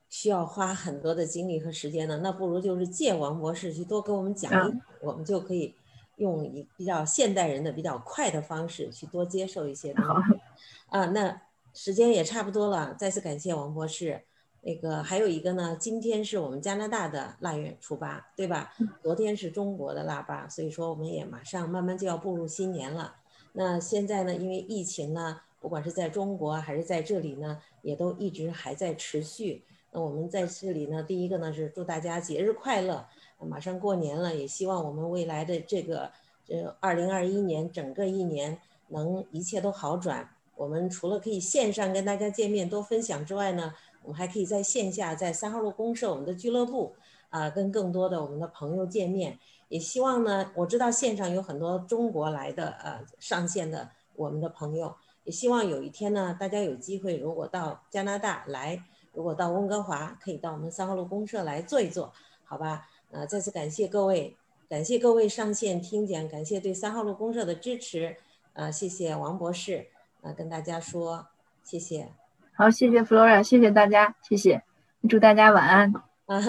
需要花很多的精力和时间的。那不如就是借王博士去多给我们讲一讲，我们就可以用一比较现代人的比较快的方式去多接受一些东西。啊，那时间也差不多了，再次感谢王博士。那个还有一个呢，今天是我们加拿大的腊月初八，对吧？昨天是中国的腊八，所以说我们也马上慢慢就要步入新年了。那现在呢，因为疫情呢，不管是在中国还是在这里呢，也都一直还在持续。那我们在这里呢，第一个呢是祝大家节日快乐，马上过年了，也希望我们未来的这个这二零二一年整个一年能一切都好转。我们除了可以线上跟大家见面多分享之外呢，我们还可以在线下在三号路公社我们的俱乐部啊，跟更多的我们的朋友见面。也希望呢，我知道线上有很多中国来的呃上线的我们的朋友，也希望有一天呢，大家有机会如果到加拿大来，如果到温哥华，可以到我们三号路公社来坐一坐，好吧？呃，再次感谢各位，感谢各位上线听讲，感谢对三号路公社的支持，呃，谢谢王博士，呃，跟大家说谢谢。好，谢谢 Flora，谢谢大家，谢谢，祝大家晚安。*laughs* 啊，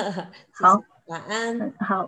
好，晚安，好。